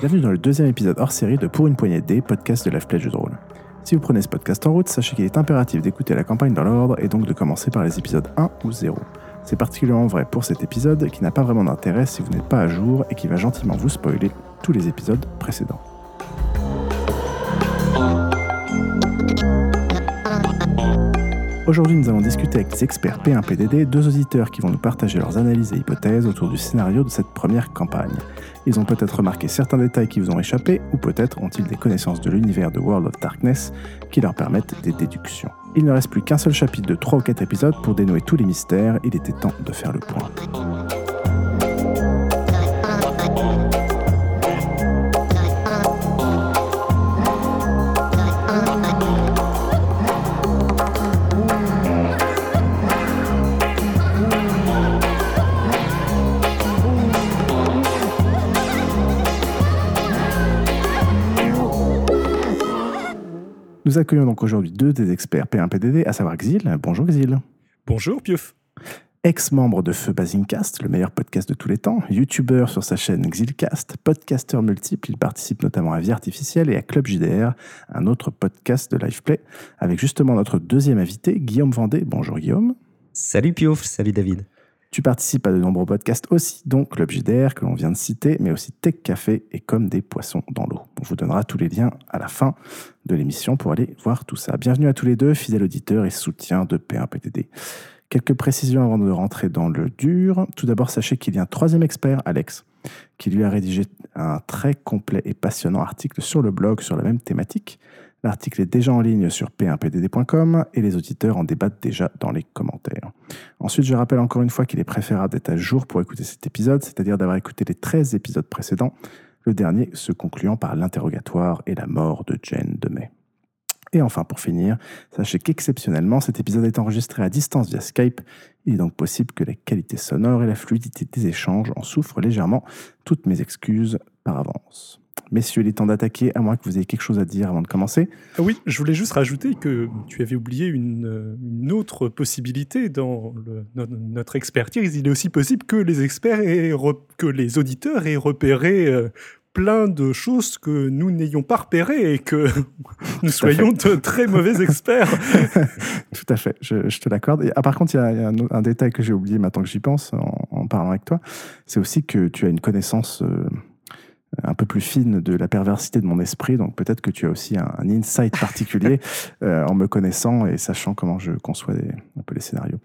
Bienvenue dans le deuxième épisode hors série de Pour une poignée D, podcast de Life Play Jeux de. Si vous prenez ce podcast en route, sachez qu'il est impératif d'écouter la campagne dans l'ordre et donc de commencer par les épisodes 1 ou 0. C'est particulièrement vrai pour cet épisode qui n'a pas vraiment d'intérêt si vous n'êtes pas à jour et qui va gentiment vous spoiler tous les épisodes précédents. Aujourd'hui, nous allons discuter avec les experts P1PDD, deux auditeurs qui vont nous partager leurs analyses et hypothèses autour du scénario de cette première campagne. Ils ont peut-être remarqué certains détails qui vous ont échappé, ou peut-être ont-ils des connaissances de l'univers de World of Darkness qui leur permettent des déductions. Il ne reste plus qu'un seul chapitre de 3 ou 4 épisodes pour dénouer tous les mystères, il était temps de faire le point. Nous accueillons donc aujourd'hui deux des experts P1PDD, à savoir Xil. Bonjour Xil. Bonjour Pieuf. Ex-membre de Feu Basingcast, le meilleur podcast de tous les temps, youtubeur sur sa chaîne Xilcast, podcasteur multiple, il participe notamment à Vie Artificielle et à Club JDR, un autre podcast de Liveplay, avec justement notre deuxième invité, Guillaume Vendée. Bonjour Guillaume. Salut Piouf, salut David. Tu participes à de nombreux podcasts aussi, dont Club que l'on vient de citer, mais aussi Tech Café et Comme des poissons dans l'eau. On vous donnera tous les liens à la fin de l'émission pour aller voir tout ça. Bienvenue à tous les deux, fidèles auditeurs et soutiens de P1PTD. Quelques précisions avant de rentrer dans le dur. Tout d'abord, sachez qu'il y a un troisième expert, Alex, qui lui a rédigé un très complet et passionnant article sur le blog sur la même thématique. L'article est déjà en ligne sur p1pdd.com et les auditeurs en débattent déjà dans les commentaires. Ensuite, je rappelle encore une fois qu'il est préférable d'être à jour pour écouter cet épisode, c'est-à-dire d'avoir écouté les 13 épisodes précédents, le dernier se concluant par l'interrogatoire et la mort de Jane de May. Et enfin, pour finir, sachez qu'exceptionnellement, cet épisode est enregistré à distance via Skype. Il est donc possible que la qualité sonore et la fluidité des échanges en souffrent légèrement. Toutes mes excuses par avance. Messieurs, il est temps d'attaquer, à moins que vous ayez quelque chose à dire avant de commencer. Ah oui, je voulais juste rajouter que tu avais oublié une, autre possibilité dans notre expertise. Il est aussi possible que les experts et que les auditeurs aient repéré euh, plein de choses que nous n'ayons pas repérées et que nous soyons de très mauvais experts. Tout à fait, je, te l'accorde. Ah, par contre, il y a, un, détail que j'ai oublié maintenant que j'y pense en, parlant avec toi. C'est aussi que tu as une connaissance... Euh, un peu plus fine de la perversité de mon esprit. Donc peut-être que tu as aussi un, insight particulier euh, en me connaissant et sachant comment je conçois un peu les scénarios.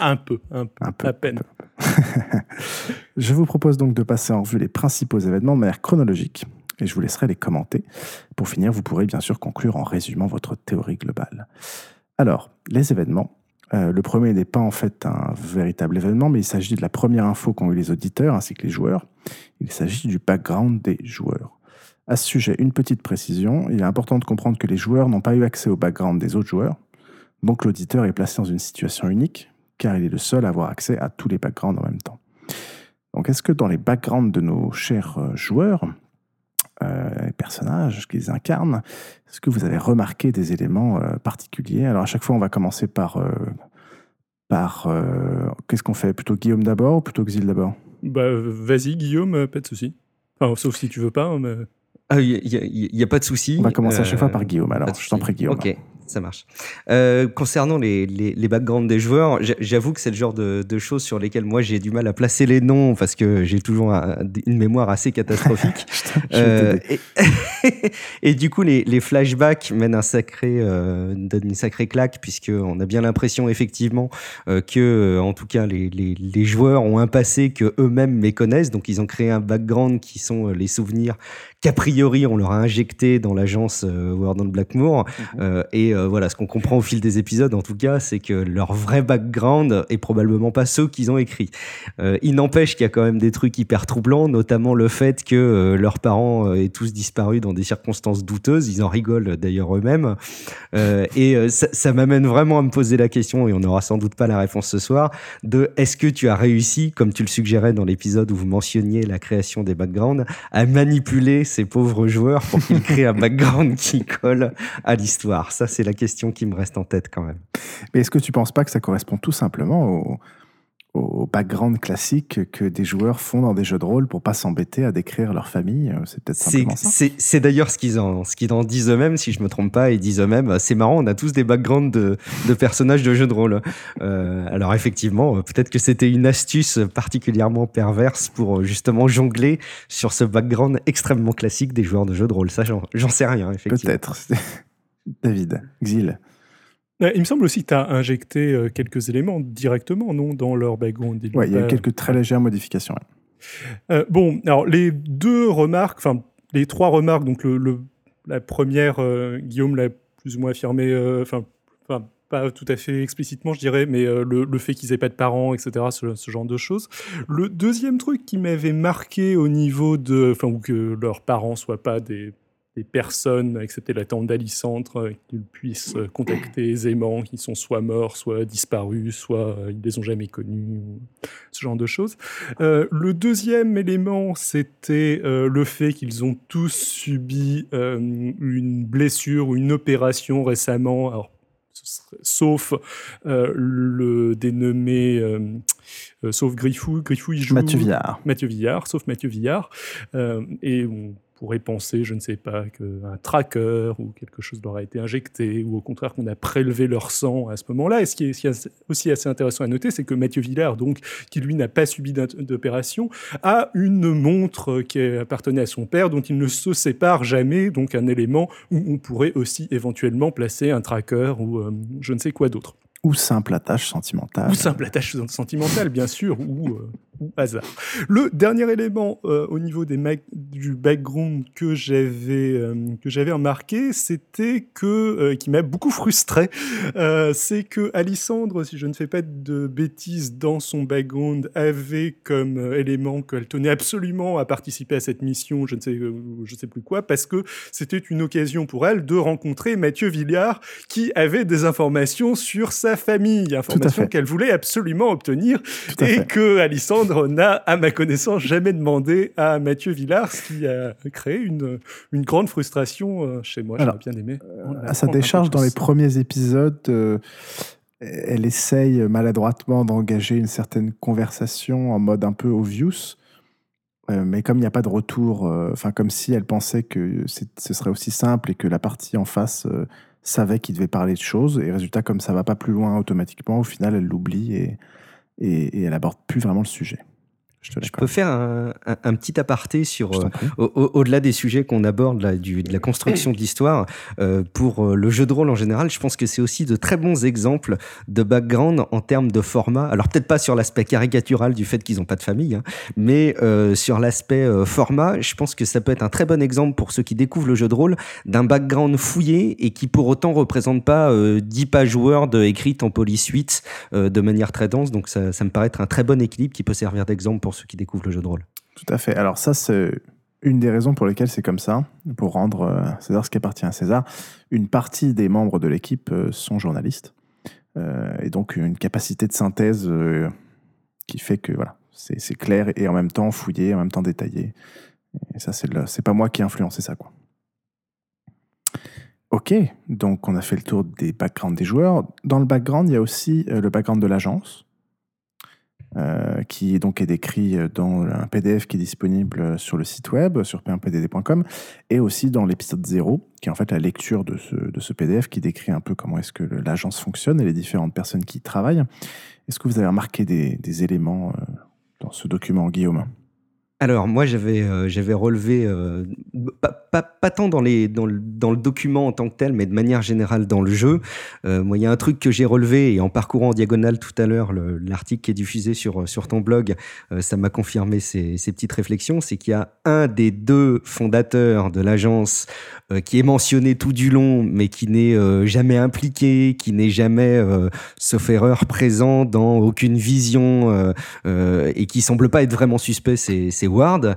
Un peu, un peu, à peine. je vous propose donc de passer en revue les principaux événements de manière chronologique et je vous laisserai les commenter. Pour finir, vous pourrez bien sûr conclure en résumant votre théorie globale. Alors, les événements. Euh, le premier n'est pas en fait un véritable événement, mais il s'agit de la première info qu'ont eu les auditeurs ainsi que les joueurs. Il s'agit du background des joueurs. À ce sujet, une petite précision. Il est important de comprendre que les joueurs n'ont pas eu accès au background des autres joueurs. Donc l'auditeur est placé dans une situation unique, car il est le seul à avoir accès à tous les backgrounds en même temps. Donc est-ce que dans les backgrounds de nos chers euh, joueurs, euh, personnages qu'ils incarnent, est-ce que vous avez remarqué des éléments euh, particuliers? Alors à chaque fois, on va commencer par... Euh, par Qu'est-ce qu'on fait? Plutôt Guillaume d'abord ou plutôt Xil d'abord? Bah, Vas-y, Guillaume, pas de souci. sauf si tu veux pas. Mais... Ah, il n'y a, pas de souci. On va commencer à chaque fois par Guillaume, alors. Je t'en prie, Guillaume. Ok ça marche. Euh, concernant les, les, backgrounds des joueurs, j'avoue que c'est le genre de, choses sur lesquelles moi j'ai du mal à placer les noms parce que j'ai toujours une mémoire assez catastrophique. Euh, et, du coup, les, flashbacks mènent un sacré, euh, une sacrée claque puisqu'on a bien l'impression effectivement que, en tout cas, les, les, joueurs ont un passé que eux-mêmes méconnaissent. Donc, ils ont créé un background qui sont les souvenirs qu'a priori on leur a injecté dans l'agence World on Blackmoor. Mhm. et euh, voilà, ce qu'on comprend au fil des épisodes, en tout cas, c'est que leur vrai background est probablement pas ceux qu'ils ont écrits. Euh, il n'empêche qu'il y a quand même des trucs hyper troublants, notamment le fait que euh, leurs parents aient tous disparu dans des circonstances douteuses. Ils en rigolent d'ailleurs eux-mêmes. et ça, ça m'amène vraiment à me poser la question, et on n'aura sans doute pas la réponse ce soir, de est-ce que tu as réussi, comme tu le suggérais dans l'épisode où vous mentionniez la création des backgrounds, à manipuler ces pauvres joueurs pour qu'ils créent un background qui colle à l'histoire Ça, c'est la question qui me reste en tête quand même. Mais est-ce que tu ne penses pas que ça correspond tout simplement au background classique que des joueurs font dans des jeux de rôle pour pas s'embêter à décrire leur famille. Euh, c'est peut-être simplement ça. C'est d'ailleurs ce qu'ils en, ce qu'ils en disent eux-mêmes, si je me trompe pas, ils disent eux-mêmes, c'est marrant, on a tous des backgrounds de, de personnages de jeux de rôle. Euh, alors effectivement, euh, peut-être que c'était une astuce particulièrement perverse pour justement jongler sur ce background extrêmement classique des joueurs de jeux de rôle. Ça, j'en sais rien, effectivement. Peut-être. David, Xil. Il me semble aussi que tu as injecté euh, quelques éléments directement, non, dans leur background. Oui, il y a quelques très légères modifications. Euh, bon, alors les deux remarques, enfin les trois remarques, donc le, la première, euh, Guillaume l'a plus ou moins affirmé, enfin pas tout à fait explicitement, je dirais, mais le, fait qu'ils aient pas de parents, etc., ce, ce, genre de choses. Le deuxième truc qui m'avait marqué au niveau de, enfin, ou que leurs parents soient pas des des personnes, excepté la tante d'Alicentre, euh, qu'ils puissent euh, contacter aisément, qui sont soit morts, soit disparus, soit euh, ils les ont jamais connus, ce genre de choses. le deuxième élément, c'était le fait qu'ils ont tous subi une blessure ou une opération récemment. Alors, sauf le dénommé, sauf Griffou, Griffou il joue Mathieu Villard, Mathieu Villard, sauf Mathieu Villard, et on pourrait penser, je ne sais pas, qu'un tracker ou quelque chose leur a été injecté, ou au contraire qu'on a prélevé leur sang à ce moment-là. Et ce qui est aussi assez intéressant à noter, c'est que Mathieu Villard, donc, qui lui n'a pas subi d'opération, a une montre qui appartenait à son père, dont il ne se sépare jamais, donc un élément où on pourrait aussi éventuellement placer un tracker ou euh, je ne sais quoi d'autre. Ou simple attache sentimentale. Ou simple attache sentimentale, bien sûr, ou, euh, hasard. Le dernier élément euh, au niveau des du background que j'avais euh, que j'avais remarqué, c'était que qui m'a beaucoup frustré, c'est que Alissandre, si je ne fais pas de bêtises, dans son background avait comme élément qu'elle tenait absolument à participer à cette mission, je ne sais je sais plus quoi, parce que c'était une occasion pour elle de rencontrer Mathieu Villard, qui avait des informations sur sa famille, information qu'elle voulait absolument obtenir et que Alissandre n'a, à ma connaissance, jamais demandé à Mathieu Villard, ce qui a créé une, une grande frustration euh, chez moi. J'aurais bien aimé. Euh, à sa décharge, dans les premiers épisodes, euh, elle essaye maladroitement d'engager une certaine conversation en mode un peu obvious. mais comme il n'y a pas de retour, enfin comme si elle pensait que ce serait aussi simple et que la partie en face savait qu'il devait parler de choses. Et résultat, comme ça va pas plus loin automatiquement, au final, elle l'oublie et, elle aborde plus vraiment le sujet. Je, peux faire un, un, petit aparté sur euh, au-delà des sujets qu'on aborde là, du, de la construction de l'histoire euh, pour euh, le jeu de rôle en général. Je pense que c'est aussi de très bons exemples de background en termes de format. Alors peut-être pas sur l'aspect caricatural du fait qu'ils n'ont pas de famille, hein, mais sur l'aspect format, je pense que ça peut être un très bon exemple pour ceux qui découvrent le jeu de rôle d'un background fouillé et qui pour autant représente pas 10 pages Word écrites en police 8 de manière très dense. Donc ça, ça me paraît être un très bon équilibre qui peut servir d'exemple pour ceux qui découvrent le jeu de rôle. Tout à fait. Alors ça, c'est une des raisons pour lesquelles c'est comme ça, pour rendre euh, César ce qui appartient à César. Une partie des membres de l'équipe euh, sont journalistes, euh, et donc une capacité de synthèse qui fait que voilà, c'est clair et en même temps fouillé, en même temps détaillé. Et ça, c'est pas moi qui ai influencé ça, quoi. Ok, donc on a fait le tour des backgrounds des joueurs. Dans le background, il y a aussi le background de l'agence. Euh, qui donc est décrit dans un PDF qui est disponible sur le site web, sur p1pdd.com, et aussi dans l'épisode 0, qui est en fait la lecture de ce, de ce PDF qui décrit un peu comment est-ce que l'agence fonctionne et les différentes personnes qui y travaillent. Est-ce que vous avez remarqué des, des éléments euh, dans ce document, Guillaume? Alors moi j'avais euh, relevé euh, pas, pas, pas, tant dans les dans le, dans le, document en tant que tel mais de manière générale dans le jeu. Euh, moi il y a un truc que j'ai relevé et en parcourant en diagonale tout à l'heure l'article qui est diffusé sur sur ton blog, ça m'a confirmé ces, ces, petites réflexions, c'est qu'il y a un des deux fondateurs de l'agence qui est mentionné tout du long mais qui n'est jamais impliqué, qui n'est jamais sauf erreur présent dans aucune vision et qui semble pas être vraiment suspect, c'est Ward.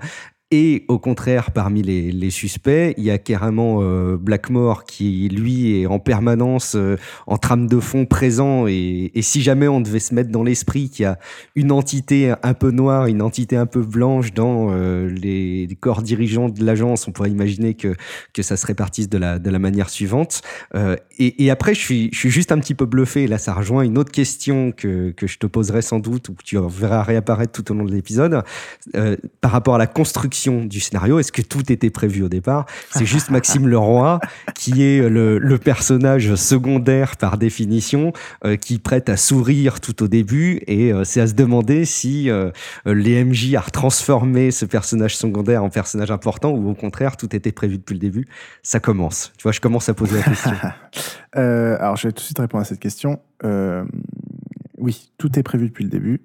Et au contraire, parmi les, suspects, il y a carrément euh, Blackmore qui, lui, est en permanence euh, en trame de fond présent. Et, si jamais on devait se mettre dans l'esprit qu'il y a une entité un peu noire, une entité un peu blanche dans euh, les, corps dirigeants de l'agence, on pourrait imaginer que, que ça se répartisse de la, de la manière suivante. Et, après, je suis, je suis juste un petit peu bluffé. Là, ça rejoint une autre question que, que je te poserai sans doute ou que tu verras réapparaître tout au long de l'épisode. par rapport à la construction du scénario Est-ce que tout était prévu au départ? C'est juste Maxime Leroy qui est le, personnage secondaire par définition, euh, qui prête à sourire tout au début, et euh, c'est à se demander si euh, les MJ a transformé ce personnage secondaire en personnage important ou au contraire tout était prévu depuis le début. Ça commence. Tu vois, je commence à poser la question. alors, je vais tout de suite répondre à cette question. oui, tout est prévu depuis le début.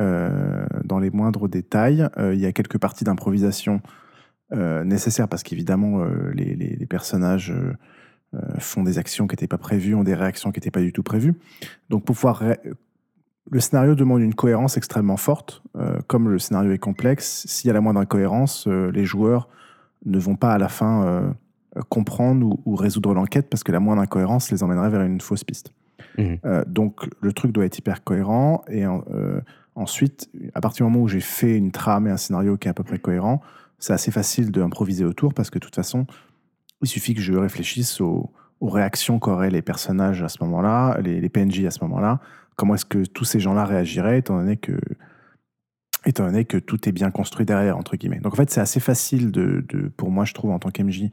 Euh, dans les moindres détails. Euh, il y a quelques parties d'improvisation euh, nécessaires parce qu'évidemment, les, personnages font des actions qui n'étaient pas prévues, ont des réactions qui n'étaient pas du tout prévues. Donc, pour pouvoir. Le scénario demande une cohérence extrêmement forte. comme le scénario est complexe, s'il y a la moindre incohérence, les joueurs ne vont pas à la fin comprendre ou, résoudre l'enquête parce que la moindre incohérence les emmènerait vers une fausse piste. Mmh. donc le truc doit être hyper cohérent et Ensuite, à partir du moment où j'ai fait une trame et un scénario qui est à peu près cohérent, c'est assez facile d'improviser autour parce que de toute façon, il suffit que je réfléchisse aux, réactions qu'auraient les personnages à ce moment-là, les, PNJ à ce moment-là. Comment est-ce que tous ces gens-là réagiraient étant donné que étant donné que tout est bien construit derrière, entre guillemets. Donc en fait, c'est assez facile de, pour moi, je trouve, en tant qu'MJ,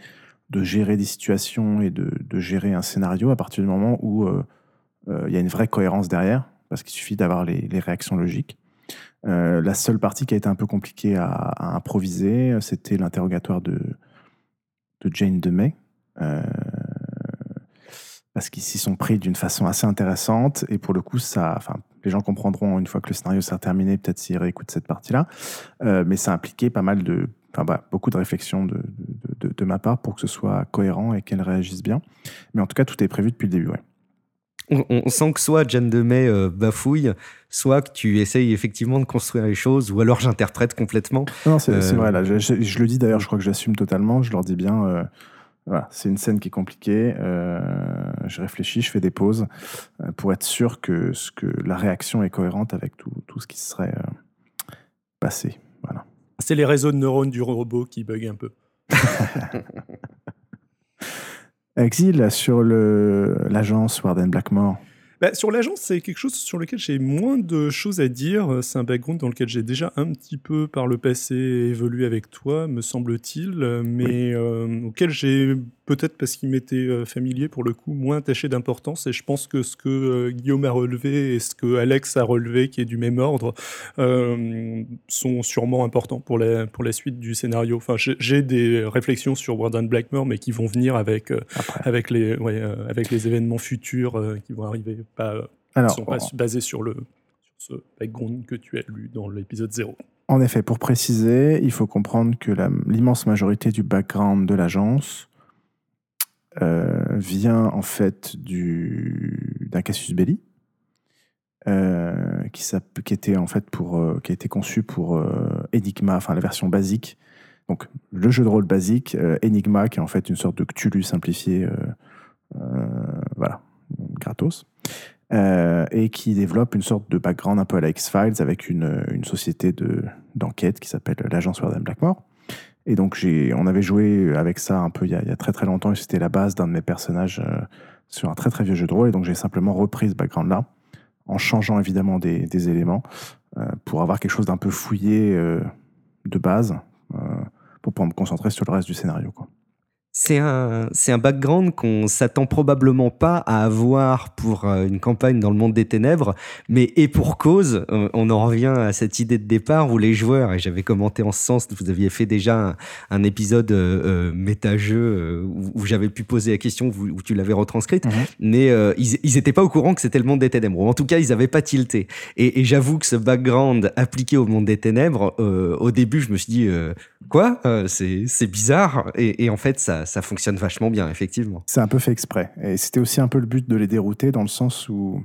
de gérer des situations et de, gérer un scénario à partir du moment où euh, euh, il y a une vraie cohérence derrière parce qu'il suffit d'avoir les, réactions logiques. Euh, la seule partie qui a été un peu compliquée à, improviser, c'était l'interrogatoire de, Jane DeMay. Euh, parce qu'ils s'y sont pris d'une façon assez intéressante. Et pour le coup, les gens comprendront une fois que le scénario sera terminé, peut-être s'ils réécoutent cette partie-là. Euh, mais ça a impliqué pas mal de, enfin, bah, beaucoup de réflexions de, ma part pour que ce soit cohérent et qu'elle réagisse bien. Mais en tout cas, tout est prévu depuis le début. On, sent que soit Jeanne de May euh, bafouille, soit que tu essayes effectivement de construire les choses, ou alors j'interprète complètement. Non, c'est euh, vrai, là, je, le dis d'ailleurs, je crois que j'assume totalement, je leur dis bien, euh, voilà, c'est une scène qui est compliquée, je réfléchis, je fais des pauses, pour être sûr que, ce que la réaction est cohérente avec tout, tout ce qui serait passé. Voilà. C'est les réseaux de neurones du robot qui bug un peu. Exil sur l'agence Warden Blackmore. Bah, sur l'agence, c'est quelque chose sur lequel j'ai moins de choses à dire. C'est un background dans lequel j'ai déjà un petit peu par le passé évolué avec toi, me semble-t-il, mais euh, auquel j'ai peut-être parce qu'il m'était euh, familier pour le coup, moins attaché d'importance. Et je pense que ce que euh, Guillaume a relevé et ce que Alex a relevé, qui est du même ordre, sont sûrement importants pour la, pour la suite du scénario. Enfin, j'ai des réflexions sur Warden Blackmore, mais qui vont venir avec, avec, les, avec les événements futurs qui vont arriver pas, euh, Alors, sont pas basés sur, le, sur ce background que tu as lu dans l'épisode 0. En effet, pour préciser, il faut comprendre que l'immense majorité du background de l'agence euh, vient en fait d'un casus belli euh, qui, qui, en fait pour qui a été conçu pour Enigma, enfin la version basique. Donc le jeu de rôle basique, Enigma, qui est en fait une sorte de Cthulhu simplifié, voilà, gratos. Euh, et qui développe une sorte de background un peu à la X-Files avec une, une société d'enquête qui s'appelle l'agence Warden Blackmore. Et donc, on avait joué avec ça un peu il y a, très très longtemps et c'était la base d'un de mes personnages euh, sur un très très vieux jeu de rôle. Et donc, j'ai simplement repris ce background-là en changeant évidemment des, éléments euh, pour avoir quelque chose d'un peu fouillé de base pour pouvoir me concentrer sur le reste du scénario. Quoi. C'est un, c'est un background qu'on s'attend probablement pas à avoir pour euh, une campagne dans le monde des ténèbres, mais et pour cause, euh, on en revient à cette idée de départ où les joueurs, et j'avais commenté en ce sens, vous aviez fait déjà un, épisode euh, méta-jeu où, j'avais pu poser la question, où, tu l'avais retranscrite, mhm. mais ils, ils étaient pas au courant que c'était le monde des ténèbres, ou en tout cas ils avaient pas tilté. Et, et j'avoue que ce background appliqué au monde des ténèbres, au début je me suis dit, quoi, c'est, c'est bizarre, et, et en fait ça ça fonctionne vachement bien, effectivement. C'est un peu fait exprès. Et c'était aussi un peu le but de les dérouter dans le sens où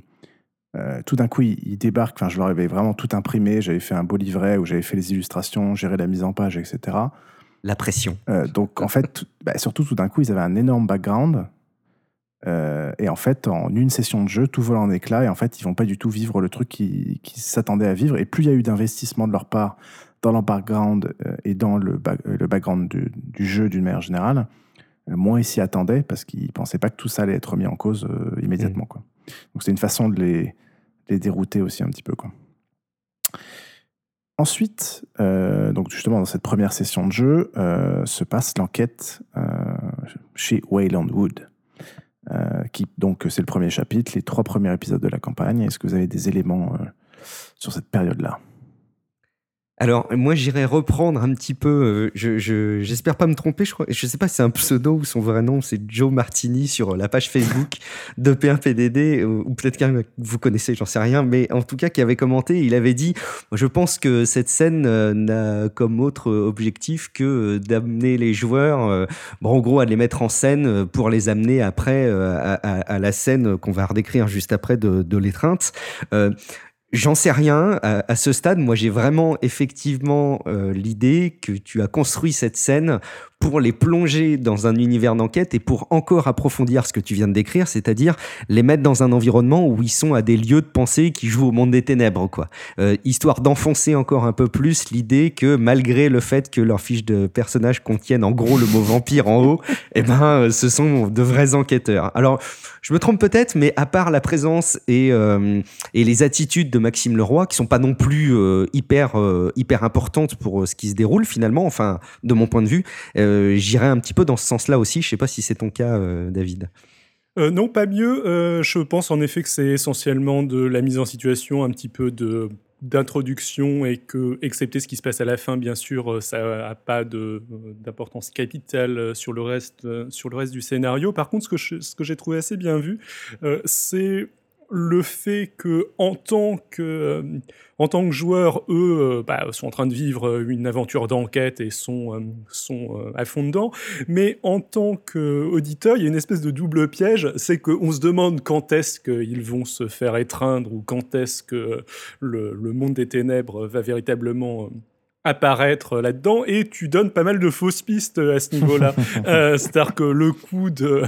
Euh, tout d'un coup, il, il débarque. Enfin, je leur avais vraiment tout imprimé. J'avais fait un beau livret où j'avais fait les illustrations, géré la mise en page, etc. La pression. Euh, donc, en fait, tout- bah, surtout tout d'un coup, ils avaient un énorme background. Euh, et en fait, en une session de jeu, tout vole en éclats. Et en fait, ils vont pas du tout vivre le truc qu'ils qui s'attendaient à vivre. Et plus il y a eu d'investissement de leur part dans leur background et dans le, le background du, du jeu d'une manière générale, moins ils s'y attendaient parce qu'ils pensaient pas que tout ça allait être mis en cause euh, immédiatement. Quoi. Donc, c'est une façon de les, les dérouter aussi un petit peu. Quoi. Ensuite, euh, donc justement dans cette première session de jeu, euh, se passe l'enquête euh, chez Wayland Wood, euh, qui donc c'est le premier chapitre, les trois premiers épisodes de la campagne. Est-ce que vous avez des éléments euh, sur cette période-là? Alors, moi, j'irais reprendre un petit peu. euh, je, je- j'espère pas me tromper. Je crois, je sais pas si c'est un pseudo ou son vrai nom. C'est Joe Martini sur la page Facebook de P1PDD, ou, ou peut-être que vous connaissez, j'en sais rien. Mais en tout cas, qui avait commenté, il avait dit Je pense que cette scène euh, n'a comme autre objectif que euh, d'amener les joueurs, euh, bon, en gros, à les mettre en scène euh, pour les amener après euh, à, la scène qu'on va redécrire juste après de l'étreinte. J'en sais rien. À, ce stade, moi, j'ai vraiment effectivement euh, l'idée que tu as construit cette scène pour les plonger dans un univers d'enquête et pour encore approfondir ce que tu viens de décrire, c'est-à-dire les mettre dans un environnement où ils sont à des lieux de pensée qui jouent au monde des ténèbres, quoi. Euh, histoire d'enfoncer encore un peu plus l'idée que malgré le fait que leurs fiches de personnages contiennent en gros le mot vampire en haut, eh ben, euh, ce sont de vrais enquêteurs. Alors, je me trompe peut-être, mais à part la présence et et les attitudes de Maxime Leroy qui sont pas non plus euh, hyper euh, hyper importantes pour euh, ce qui se déroule finalement enfin de mon point de vue j'irais un petit peu dans ce sens-là aussi je sais pas si c'est ton cas David non, pas mieux. Je pense en effet que c'est essentiellement de la mise en situation, un petit peu de d'introduction et que, excepté ce qui se passe à la fin, bien sûr, ça n'a pas d'importance capitale sur le, reste, sur le reste du scénario. Par contre, ce que j'ai trouvé assez bien vu, c'est le fait que en tant que euh, en tant que joueurs, eux, euh, bah, sont en train de vivre euh, une aventure d'enquête et sont, euh, sont à fond dedans. Mais en tant qu'auditeur, il y a une espèce de double piège, c'est qu'on se demande quand est-ce qu'ils vont se faire étreindre ou quand est-ce que le, le monde des ténèbres va véritablement apparaître là-dedans et tu donnes pas mal de fausses pistes à ce niveau-là. Euh, C'est-à-dire que le coup de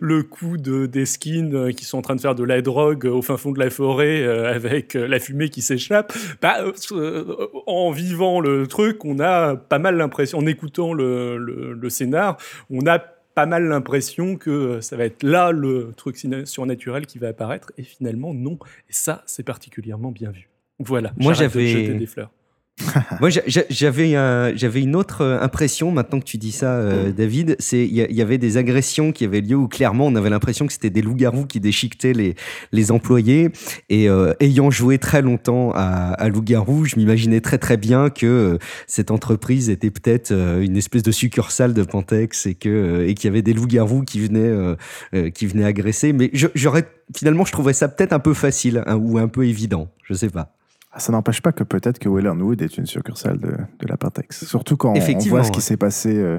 le coup de des skins qui sont en train de faire de la drogue au fin fond de la forêt euh, avec euh, la fumée qui s'échappe, bah, euh, en vivant le truc, on a pas mal l'impression, en écoutant le, le, le scénar, on a pas mal l'impression que ça va être là le truc surnaturel qui va apparaître et finalement non. Et ça, c'est particulièrement bien vu. Voilà. Moi, j'avais- jeter des fleurs. Moi, j'a- j'avais un- j'avais une autre euh, impression, maintenant que tu dis ça, euh, David. C'est Il y, avait des agressions qui avaient lieu où clairement on avait l'impression que c'était des loups-garous qui déchiquetaient les, les employés. Et euh, ayant joué très longtemps à, à loup-garou, je m'imaginais très très bien que euh, cette entreprise était peut-être euh, une espèce de succursale de Pantex et que euh, et qu'il y avait des loups-garous qui venaient euh, euh, qui venaient agresser. Mais j'aurais finalement, je trouvais ça peut-être un peu facile hein, ou un peu évident. Je sais pas. Ah, Ça n'empêche pas que peut-être que Wayland Wood est une succursale de, de la Partex. Surtout quand on voit ce qui s'est passé. euh,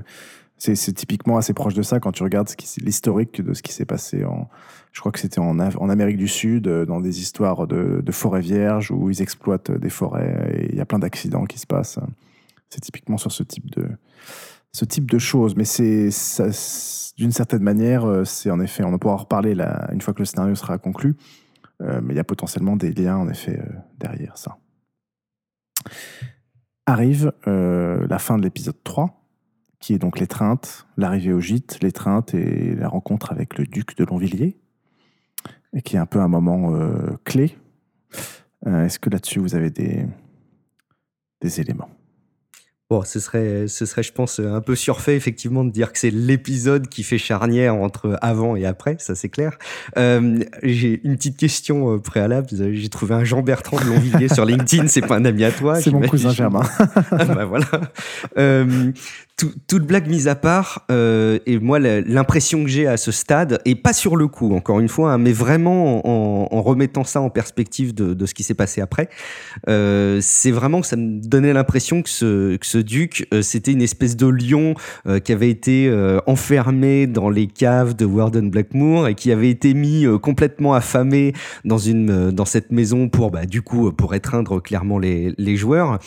c'est typiquement assez proche de ça quand tu regardes l'historique de ce qui s'est passé en. Je crois que c'était en, en Amérique du Sud, euh, dans des histoires de, de forêts vierges où ils exploitent des forêts et il y a plein d'accidents qui se passent. C'est typiquement sur ce type de, ce type de choses. Mais c'est d'une certaine manière, euh, c'est en effet, on en pourra en reparler là, une fois que le scénario sera conclu. Euh, mais il y a potentiellement des liens, en effet, euh, derrière ça. Arrive euh, la fin de l'épisode 3, qui est donc l'étreinte, l'arrivée au gîte, l'étreinte et la rencontre avec le duc de Longvilliers, et qui est un peu un moment clé. Est-ce que là-dessus, vous avez des éléments? Bon, ce serait, ce serait, je pense, un peu surfait, effectivement, de dire que c'est l'épisode qui fait charnière entre avant et après, ça c'est clair. Euh, j'ai une petite question euh, préalable. J'ai trouvé un Jean-Bertrand de Longvilliers sur LinkedIn, c'est pas un ami à toi C'est mon cousin Germain. Ah bah voilà. Euh, toute blague mise à part, euh, et moi l'impression que j'ai à ce stade, et pas sur le coup, encore une fois, hein, mais vraiment en, remettant ça en perspective de, ce qui s'est passé après, euh, c'est vraiment que ça me donnait l'impression que ce, duc, euh, c'était une espèce de lion qui avait été enfermé dans les caves de Warden Blackmoor et qui avait été mis complètement affamé dans cette maison pour bah, du coup pour étreindre clairement les joueurs.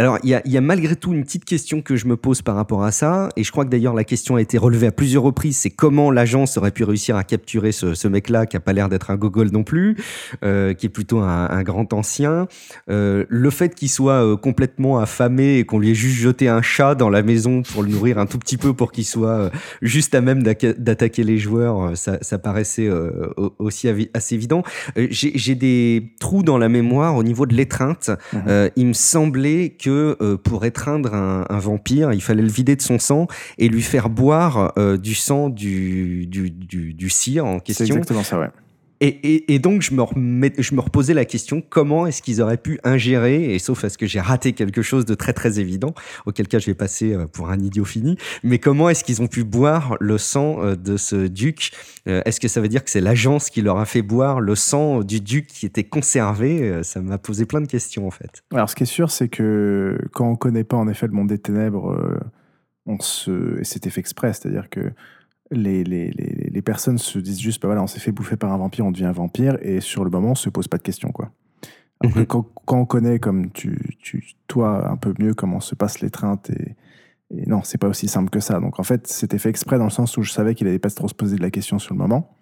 Alors, il y a, malgré tout une petite question que je me pose par rapport à ça, et je crois que d'ailleurs la question a été relevée à plusieurs reprises, c'est comment l'agence aurait pu réussir à capturer ce, mec-là, qui a pas l'air d'être un gogol non plus, euh, qui est plutôt un, grand ancien. Euh, le fait qu'il soit euh, complètement affamé et qu'on lui ait juste jeté un chat dans la maison pour le nourrir un tout petit peu pour qu'il soit juste à même d'attaquer les joueurs, ça, paraissait aussi assez évident. J'ai des trous dans la mémoire au niveau de l'étreinte. Mmh. il me semblait que euh, pour étreindre un, vampire, il fallait le vider de son sang et lui faire boire euh, du sang du, du, du, cire en question. C'est exactement ça, ouais. Et, donc, je me, je me reposais la question comment est-ce qu'ils auraient pu ingérer, et sauf à ce que j'ai raté quelque chose de très très évident, auquel cas je vais passer euh, pour un idiot fini, mais comment est-ce qu'ils ont pu boire le sang euh, de ce duc euh, Est-ce que ça veut dire que c'est l'agence qui leur a fait boire le sang du duc qui était conservé Ça m'a posé plein de questions en fait. Alors, ce qui est sûr, c'est que quand on ne connaît pas en effet le monde des ténèbres, on se... et c'était fait exprès, c'est-à-dire que les, les, les, les, personnes se disent juste, bah voilà, on s'est fait bouffer par un vampire, on devient vampire, et sur le moment, on se pose pas de questions, quoi. Mhm. quand, quand, on connaît, comme tu, tu, toi, un peu mieux comment se passent les treintes, et, et non, c'est pas aussi simple que ça. Donc en fait, c'était fait exprès dans le sens où je savais qu'il allait pas trop se poser de la question sur le moment,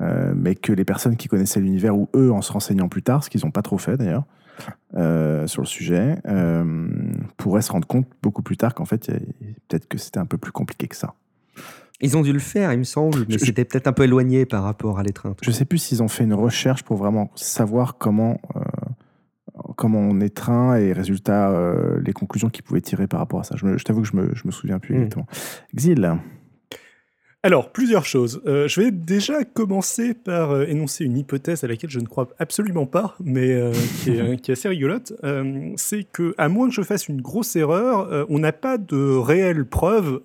euh, mais que les personnes qui connaissaient l'univers, ou eux, en se renseignant plus tard, ce qu'ils n'ont pas trop fait d'ailleurs, euh, sur le sujet, euh, pourraient se rendre compte beaucoup plus tard qu'en fait, peut-être que c'était un peu plus compliqué que ça. Ils ont dû le faire, il me semble, mais c'était peut-être un peu éloigné par rapport à l'étreinte. Je ne sais plus s'ils ont fait une recherche pour vraiment savoir comment, euh, comment on étreint et résultat, euh, les conclusions qu'ils pouvaient tirer par rapport à ça. Je, t'avoue que je me, me souviens plus hmm. exactement. Xil alors, plusieurs choses. Euh, je vais déjà commencer par euh, énoncer une hypothèse à laquelle je ne crois absolument pas, mais euh, qui, est, assez rigolote. c'est que, à moins que je fasse une grosse erreur, on n'a pas de réelle preuve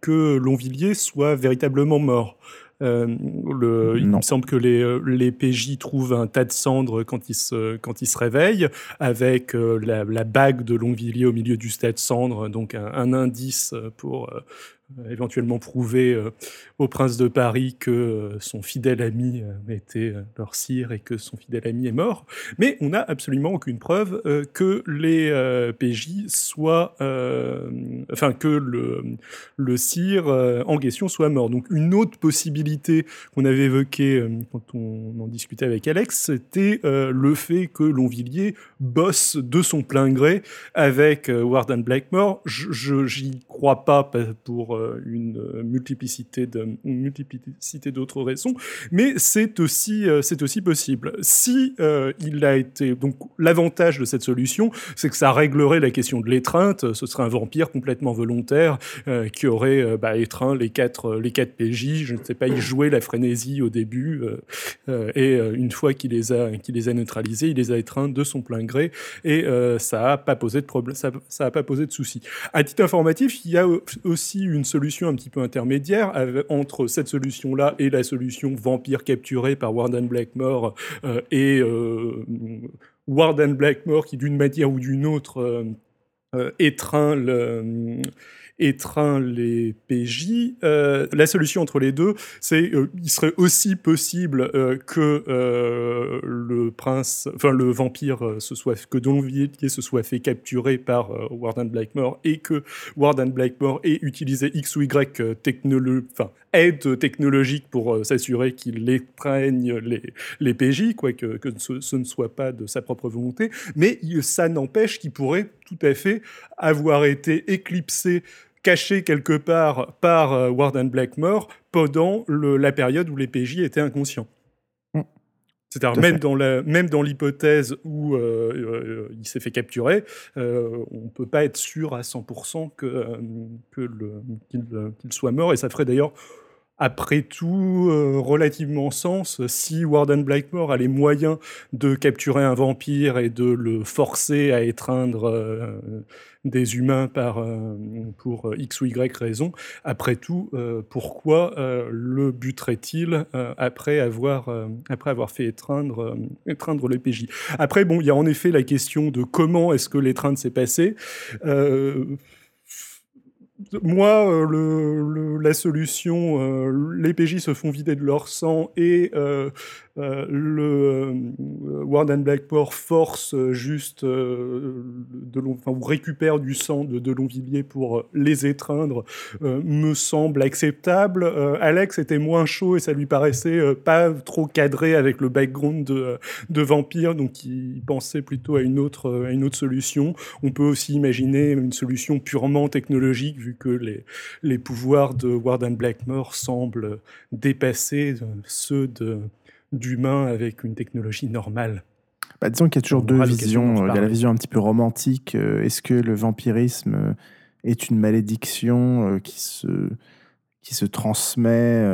que Longvilliers soit véritablement mort. le, il me semble que les, les, PJ trouvent un tas de cendres quand ils se, quand ils se réveillent, avec la, bague de Longvilliers au milieu du tas de cendres, donc un, un indice pour éventuellement prouver euh, au prince de Paris que euh, son fidèle ami était leur sire et que son fidèle ami est mort. Mais on n'a absolument aucune preuve que les PJ soient, enfin que le, le sire en question soit mort. Donc une autre possibilité qu'on avait évoquée quand on en discutait avec Alex, c'était le fait que Longvilliers bosse de son plein gré avec Warden Blackmore. Je j'y crois pas pour euh, une multiplicité de multiplicité d'autres raisons, mais c'est aussi euh, c'est aussi possible. Si euh, il a été donc l'avantage de cette solution, c'est que ça réglerait la question de l'étreinte. Ce serait un vampire complètement volontaire qui aurait bah, étreint les quatre les quatre PJ. Je ne sais pas, il jouait la frénésie au début et une fois qu'il les a qu'il les a neutralisés, il les a étreints de son plein gré et ça a pas posé de problème, ça, ça a pas posé de souci. À titre informatif, il y a aussi une solution un petit peu intermédiaire entre cette solution-là et la solution vampire capturé par Warden Blackmore euh, et euh, Warden Blackmore qui, d'une manière ou d'une autre, euh, étreint le étreint les PJ. Euh, la solution entre les deux, c'est euh, il serait aussi possible euh, que le prince, enfin le vampire, se soit que se soit fait capturer par Warden Blackmore et que Warden Blackmore ait utilisé X ou Y technologie, enfin aide technologique pour s'assurer qu'il étreigne les, les PJ, quoi, que, que ce, ne soit pas de sa propre volonté. Mais ça n'empêche qu'il pourrait tout à fait avoir été éclipsé caché quelque part par euh, Warden Blackmore pendant la période où les PJ étaient inconscients. Mm. C'est-à-dire même dans, la, même dans l'hypothèse où euh, euh, il s'est fait capturer, on ne peut pas être sûr à 100% que, que le, qu'il, soit mort, et ça ferait d'ailleurs après tout relativement sens si Warden Blackmore a les moyens de capturer un vampire et de le forcer à étreindre des humains par, pour X ou Y raison. Après tout, pourquoi le buterait-il après, avoir, après avoir fait étreindre, étreindre le PJ Après, bon, il y a en effet la question de comment est-ce que l'étreinte s'est passée moi, euh, le, la solution, euh, les PJ se font vider de leur sang et euh, euh, le euh, Warden Blackmore force euh, juste de ou récupère du sang de, de Longvilliers pour les étreindre me semble acceptable. Alex était moins chaud et ça lui paraissait pas trop cadré avec le background de, de vampire, donc il pensait plutôt à une autre, à une autre solution. On peut aussi imaginer une solution purement technologique vu que les, les pouvoirs de Warden Blackmore semblent dépasser ceux de d'humain avec une technologie normale. Bah, disons qu'il y a toujours deux visions. Il y a la vision un petit peu romantique. Euh, est-ce que le vampirisme euh, est une malédiction euh, qui se, qui se transmet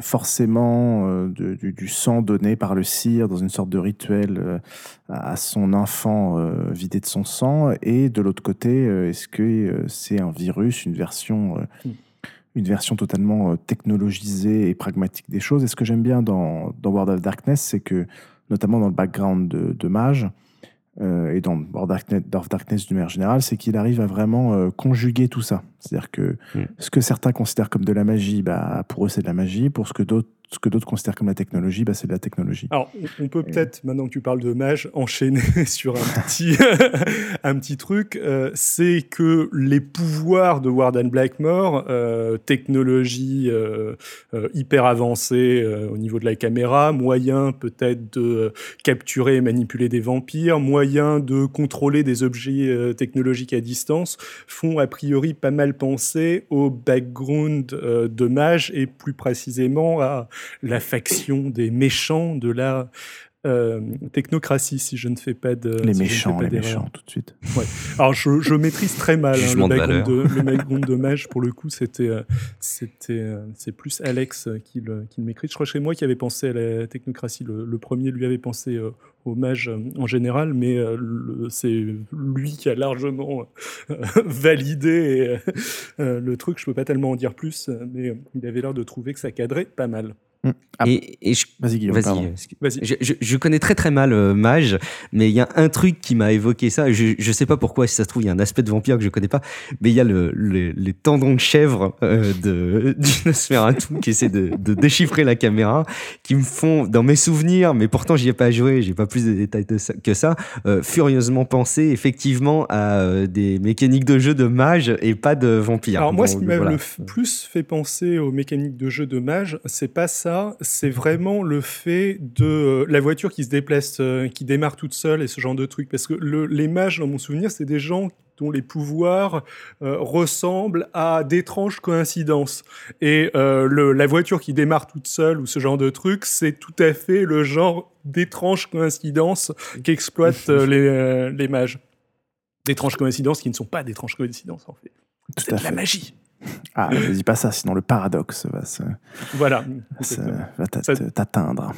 forcément du, sang donné par le cire dans une sorte de rituel à son enfant vidé de son sang? Et de l'autre côté, est-ce que c'est un virus, une version... Hmm une version totalement euh, technologisée et pragmatique des choses. Et ce que j'aime bien dans, World of Darkness, c'est que, notamment dans le background de, Mage, euh, et dans World of Darkness d'une manière générale, c'est qu'il arrive à vraiment euh, conjuguer tout ça. C'est-à-dire que mm. ce que certains considèrent comme de la magie, bah, pour eux c'est de la magie, pour ce que d'autres ce que d'autres considèrent comme la technologie, bah, c'est de la technologie. Alors, on peut peut-être, maintenant que tu parles de mage, enchaîner sur un petit, un petit truc. Euh, c'est que les pouvoirs de Warden Blackmore, euh, technologie euh, hyper avancée au niveau de la caméra, moyen peut-être de capturer et manipuler des vampires, moyen de contrôler des objets technologiques à distance, font a priori pas mal penser au background de mage et plus précisément à la faction des méchants de la euh, technocratie, si je ne fais pas de. Les méchants, les méchants, tout de suite. Ouais. Alors, je, je, maîtrise très mal hein, le, background de, le background de Mage. Pour le coup, c'était, euh, c'était, euh, c'est plus Alex qui le, qui le Je crois que c'est moi qui avais pensé à la technocratie. Le, premier lui avait pensé au Mage en général, mais c'est lui qui a largement validé le truc. Je peux pas tellement en dire plus, mais il avait l'air de trouver que ça cadrait pas mal. Mm. Et, je, vas-y, Guillaume, vas-y, Je, connais très très mal euh, Mage, mais il y a un truc qui m'a évoqué ça. Je, je sais pas pourquoi, si ça se trouve, il y a un aspect de vampire que je connais pas, mais il y a le, les tendons de chèvre euh, de du qui essaie de, de, déchiffrer la caméra, qui me font, dans mes souvenirs, mais pourtant j'y ai pas joué, j'ai pas plus de détails que ça, euh, furieusement penser effectivement à euh, des mécaniques de jeu de Mage et pas de vampire. Alors moi, ce qui m'a le plus fait penser aux mécaniques de jeu de Mage, c'est pas ça c'est vraiment le fait de euh, la voiture qui se déplace, euh, qui démarre toute seule et ce genre de truc. Parce que les mages, dans mon souvenir, c'est des gens dont les pouvoirs euh, ressemblent à d'étranges coïncidences. Et la voiture qui démarre toute seule ou ce genre de truc, c'est tout à fait le genre d'étranges coïncidences qu'exploitent les, les mages. D'étranges coïncidences qui ne sont pas d'étranges coïncidences, en fait. C'est de la magie. Ah, ne dis pas ça, sinon le paradoxe va voilà, t'atteindre.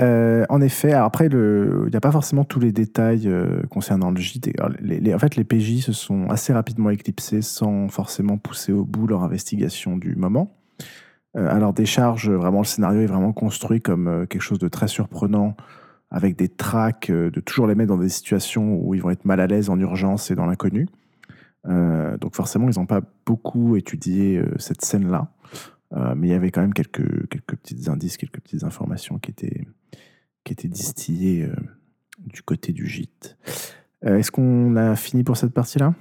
Euh, en effet, après, il n'y a pas forcément tous les détails euh, concernant le JT. les, en fait, les PJ se sont assez rapidement éclipsés sans forcément pousser au bout leur investigation du moment. Euh, alors, des charges, vraiment, le scénario est vraiment construit comme quelque chose de très surprenant, avec des tracks, de toujours les mettre dans des situations où ils vont être mal à l'aise en urgence et dans l'inconnu. Euh, donc forcément, ils n'ont pas beaucoup étudié euh, cette scène-là. Euh, mais il y avait quand même quelques, quelques petits indices, quelques petites informations qui étaient, qui étaient distillées du côté du gîte. Est-ce qu'on a fini pour cette partie-là?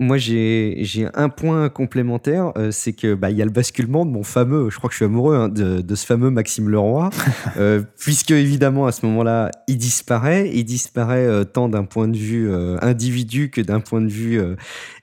Moi, j'ai un point complémentaire, euh, c'est que bah, y a le basculement de mon fameux, je crois que je suis amoureux hein, de, de, ce fameux Maxime Leroy, euh, puisque évidemment à ce moment-là, il disparaît, il disparaît euh, tant d'un point de vue individu que d'un point de vue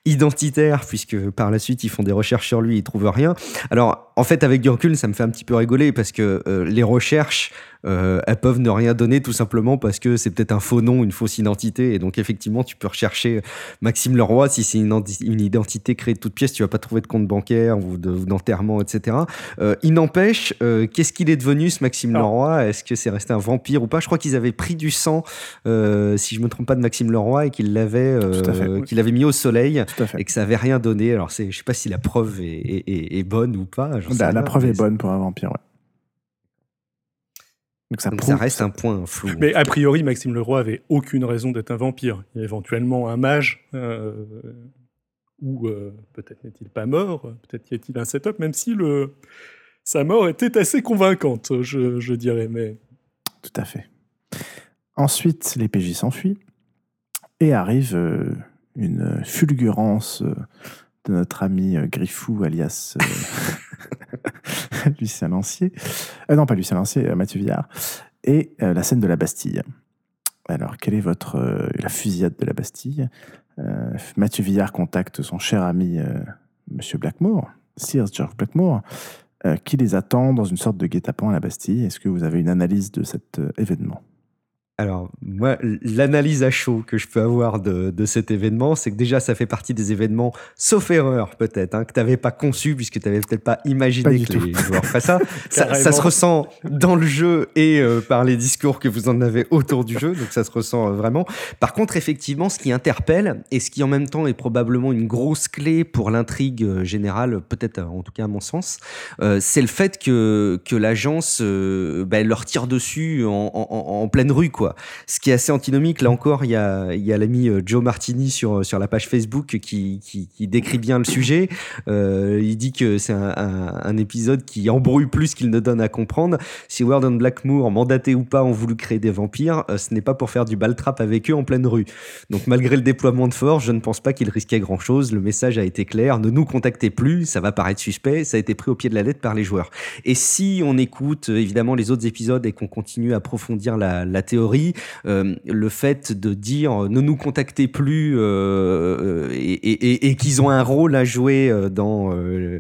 identitaire, puisque par la suite ils font des recherches sur lui, ils trouvent rien. Alors en fait, avec du recul, ça me fait un petit peu rigoler parce que euh, les recherches euh, elles peuvent ne rien donner tout simplement parce que c'est peut-être un faux nom, une fausse identité. Et donc, effectivement, tu peux rechercher Maxime Leroy. Si c'est une, une, identité créée de toutes pièces, tu vas pas trouver de compte bancaire ou d'enterrement, etc. Euh, il n'empêche, euh, qu'est-ce qu'il est devenu, ce Maxime Leroy? Est-ce que c'est resté un vampire ou pas? Je crois qu'ils avaient pris du sang, si je me trompe pas, de Maxime Leroy et qu'ils l'avaient qu'il avait mis au soleil et que ça avait rien donné. Alors, je sais pas si la preuve est, bonne ou pas. Bah, la preuve est bonne pour un vampire, ouais. Donc ça, reste un point flou. Mais a priori, Maxime Leroy avait aucune raison d'être un vampire. Il y a éventuellement un mage, euh, ou euh, peut-être n'est-il pas mort, peut-être y a-t-il un setup, même si le... sa mort était assez convaincante, je, dirais. Mais... Tout à fait. Ensuite, les PJ s'enfuient et arrive euh, une fulgurance de notre ami Griffou, alias Lucien Lancier. Euh, non, pas Lucien Lancier, euh, Mathieu Villard. Et euh, la scène de la Bastille. Alors, quelle est votre. la fusillade de la Bastille? Mathieu Villard contacte son cher ami Monsieur Blackmore, Sir George Blackmore, qui les attend dans une sorte de guet-apens à la Bastille. Est-ce que vous avez une analyse de cet événement? Alors, moi, l'analyse à chaud que je peux avoir de, cet événement, c'est que déjà, ça fait partie des événements, sauf erreur peut-être, hein, que tu n'avais pas conçu, puisque tu n'avais peut-être pas imaginé que les joueurs feraient ça. ça. se ressent dans le jeu et euh, par les discours que vous en avez autour du jeu, donc ça se ressent euh, vraiment. Par contre, effectivement, ce qui interpelle, et ce qui en même temps est probablement une grosse clé pour l'intrigue euh, générale, peut-être en tout cas à mon sens, c'est le fait que, que l'agence ben, leur tire dessus en, en pleine rue, quoi. Ce qui est assez antinomique, là encore, il y a, l'ami euh, Joe Martini sur, sur la page Facebook qui, décrit bien le sujet. Euh, il dit que c'est un, épisode qui embrouille plus qu'il ne donne à comprendre. Si World and Blackmoor, mandaté ou pas, ont voulu créer des vampires, euh, ce n'est pas pour faire du baltrap avec eux en pleine rue. Donc malgré le déploiement de force, je ne pense pas qu'il risquait grand-chose. Le message a été clair, ne nous contactez plus, ça va paraître suspect, ça a été pris au pied de la lettre par les joueurs. Et si on écoute évidemment les autres épisodes et qu'on continue à approfondir la théorie, euh, le fait de dire ne nous contactez plus euh, et, qu'ils ont un rôle à jouer euh, dans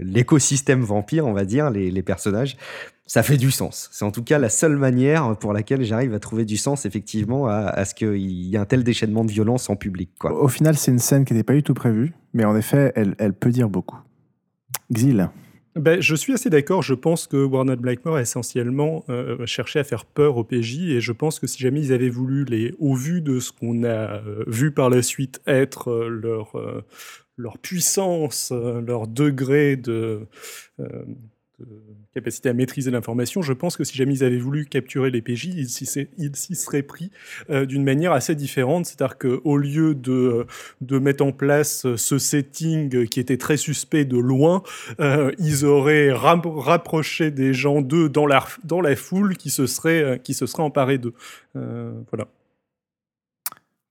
l'écosystème vampire, on va dire, les, personnages, ça fait du sens. C'est en tout cas la seule manière pour laquelle j'arrive à trouver du sens, effectivement, à, ce qu'il y ait un tel déchaînement de violence en public. Au final, c'est une scène qui n'était pas du tout prévue, mais en effet, elle, elle peut dire beaucoup. Xil ben, je suis assez d'accord. Je pense que Warner Blackmore a essentiellement euh, cherché à faire peur au PJ et je pense que si jamais ils avaient voulu, les, au vu de ce qu'on a euh, vu par la suite être euh, leur, leur puissance, leur degré de, capacité à maîtriser l'information, je pense que si jamais ils avaient voulu capturer les PJ, ils s'y seraient pris euh, d'une manière assez différente. C'est-à-dire qu'au lieu de, de mettre en place ce setting qui était très suspect de loin, euh, ils auraient rapproché des gens d'eux dans la, dans la foule qui se seraient, euh, qui se seraient emparés d'eux. voilà.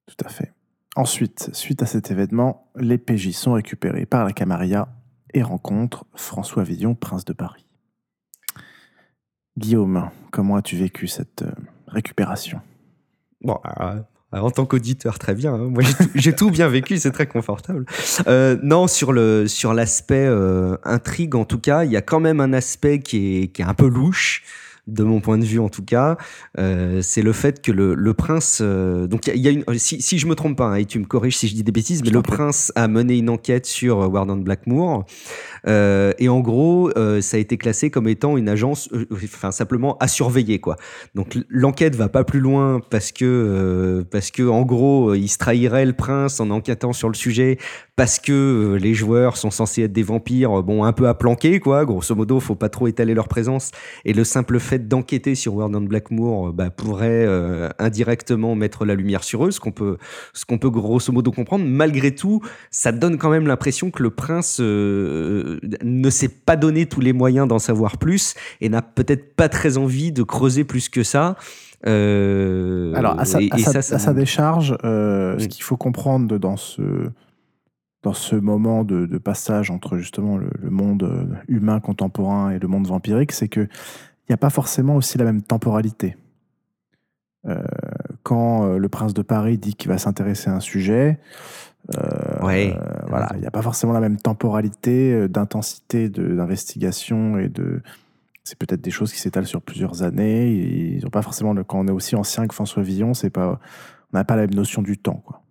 Tout à fait. Ensuite, suite à cet événement, les PJ sont récupérés par la Camarilla et rencontrent François Villon, prince de Paris. Guillaume, comment as-tu vécu cette euh, récupération? Euh, en tant qu'auditeur, très bien. Hein. Moi, j'ai tout, bien vécu, c'est très confortable. Euh, non, sur le sur l'aspect intrigue, en tout cas, il y a quand même un aspect qui est, qui est un peu louche de mon point de vue en tout cas, euh, c'est le fait que le, prince. Euh, donc il y, a une. Si, si, je me trompe pas, hein, et tu me corriges si je dis des bêtises, mais le prince a mené une enquête sur Warden Blackmoor. Euh, et en gros, ça a été classé comme étant une agence, enfin simplement à surveiller quoi. Donc l'enquête va pas plus loin parce que parce que en gros, il se trahirait le prince en enquêtant sur le sujet parce que les joueurs sont censés être des vampires, bon un peu à planquer quoi. Grosso modo, faut pas trop étaler leur présence et le simple fait d'enquêter sur World and Blackmoor euh, bah, pourrait euh, indirectement mettre la lumière sur eux, ce qu'on peut, ce qu'on peut grosso modo comprendre. Malgré tout, ça donne quand même l'impression que le prince euh, ne s'est pas donné tous les moyens d'en savoir plus et n'a peut-être pas très envie de creuser plus que ça. Alors, à sa, décharge, ce qu'il faut comprendre dans ce, dans ce moment de, passage entre justement le, le, monde humain contemporain et le monde vampirique, c'est que il n'y a pas forcément aussi la même temporalité. Euh, quand euh, le prince de Paris dit qu'il va s'intéresser à un sujet, ouais. voilà, il n'y a pas forcément la même temporalité, d'intensité d'investigation et de. C'est peut-être des choses qui s'étalent sur plusieurs années. Ils ont pas forcément le, quand on est aussi ancien que François Villon, c'est pas, on n'a pas la même notion du temps, quoi.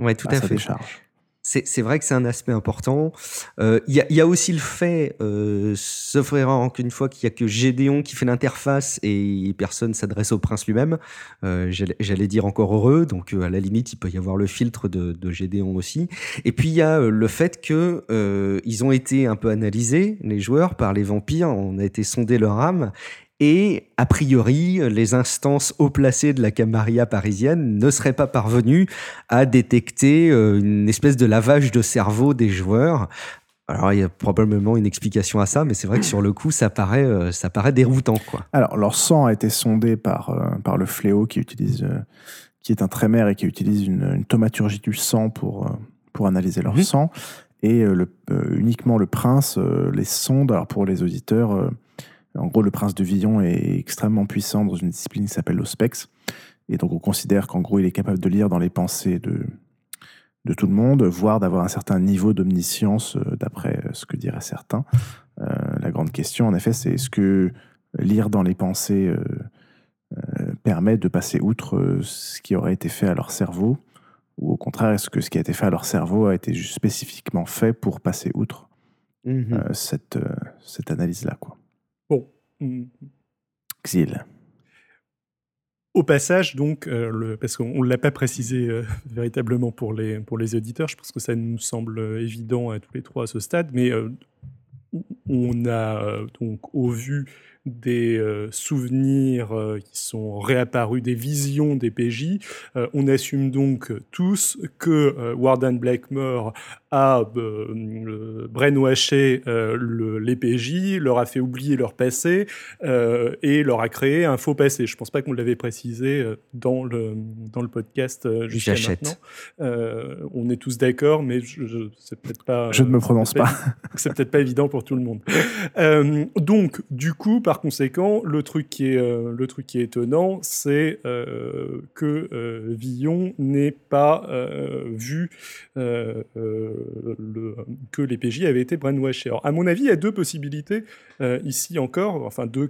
Ouais, tout à, fait. Décharge c'est vrai que c'est un aspect important. Euh, il y, a aussi le fait, euh, sauf erreur une fois, qu'il n'y a que Gédéon qui fait l'interface et personne s'adresse au prince lui-même. Euh, j'allais dire encore heureux, donc à la limite, il peut y avoir le filtre de, de Gédéon aussi. Et puis il y a le fait que ils ont été un peu analysés, les joueurs, par les vampires. On a été sondé leur âme et, a priori, les instances haut placées de la Camarilla parisienne ne seraient pas parvenues à détecter euh, une espèce de lavage de cerveau des joueurs. Alors, il y a probablement une explication à ça, mais c'est vrai que sur le coup, ça paraît, euh, ça paraît déroutant. Quoi. Alors, leur sang a été sondé par, euh, par le fléau qui utilise, qui est un trémère et qui utilise une, thaumaturgie du sang pour, pour analyser leur mhm. sang. Et le, uniquement le prince les sonde. Alors, pour les auditeurs, en gros, le prince de Villon est extrêmement puissant dans une discipline qui s'appelle l'ospex. Et donc, on considère qu'en gros, il est capable de lire dans les pensées de, de tout le monde, voire d'avoir un certain niveau d'omniscience, euh, d'après ce que diraient certains. Euh, la grande question, en effet, c'est est-ce que lire dans les pensées euh, permet de passer outre ce qui aurait été fait à leur cerveau? Ou au contraire, est-ce que ce qui a été fait à leur cerveau a été spécifiquement fait pour passer outre mmh cette, cette analyse-là quoi? Xil. Au passage, donc, euh, parce qu'on ne l'a pas précisé euh, véritablement pour les, pour les auditeurs, je pense que ça nous semble évident à tous les trois à ce stade, mais euh, on a donc au vu des souvenirs qui sont réapparus, des visions des PJ, on assume donc tous que Warden Blackmore a euh, brainwashé euh, le, les PJ, leur a fait oublier leur passé euh, et leur a créé un faux passé. Je pense pas qu'on l'avait précisé euh, dans le, dans le podcast euh, jusqu'à maintenant. on est tous d'accord, mais je, je c'est peut-être pas. Je ne me prononce pas. c'est peut-être pas évident pour tout le monde. donc, du coup, par conséquent, le truc qui est, le truc qui est étonnant, c'est que Villon n'ait pas vu que les PJ avaient été brainwashés. Alors, à mon avis, il y a deux possibilités euh, ici encore, enfin deux,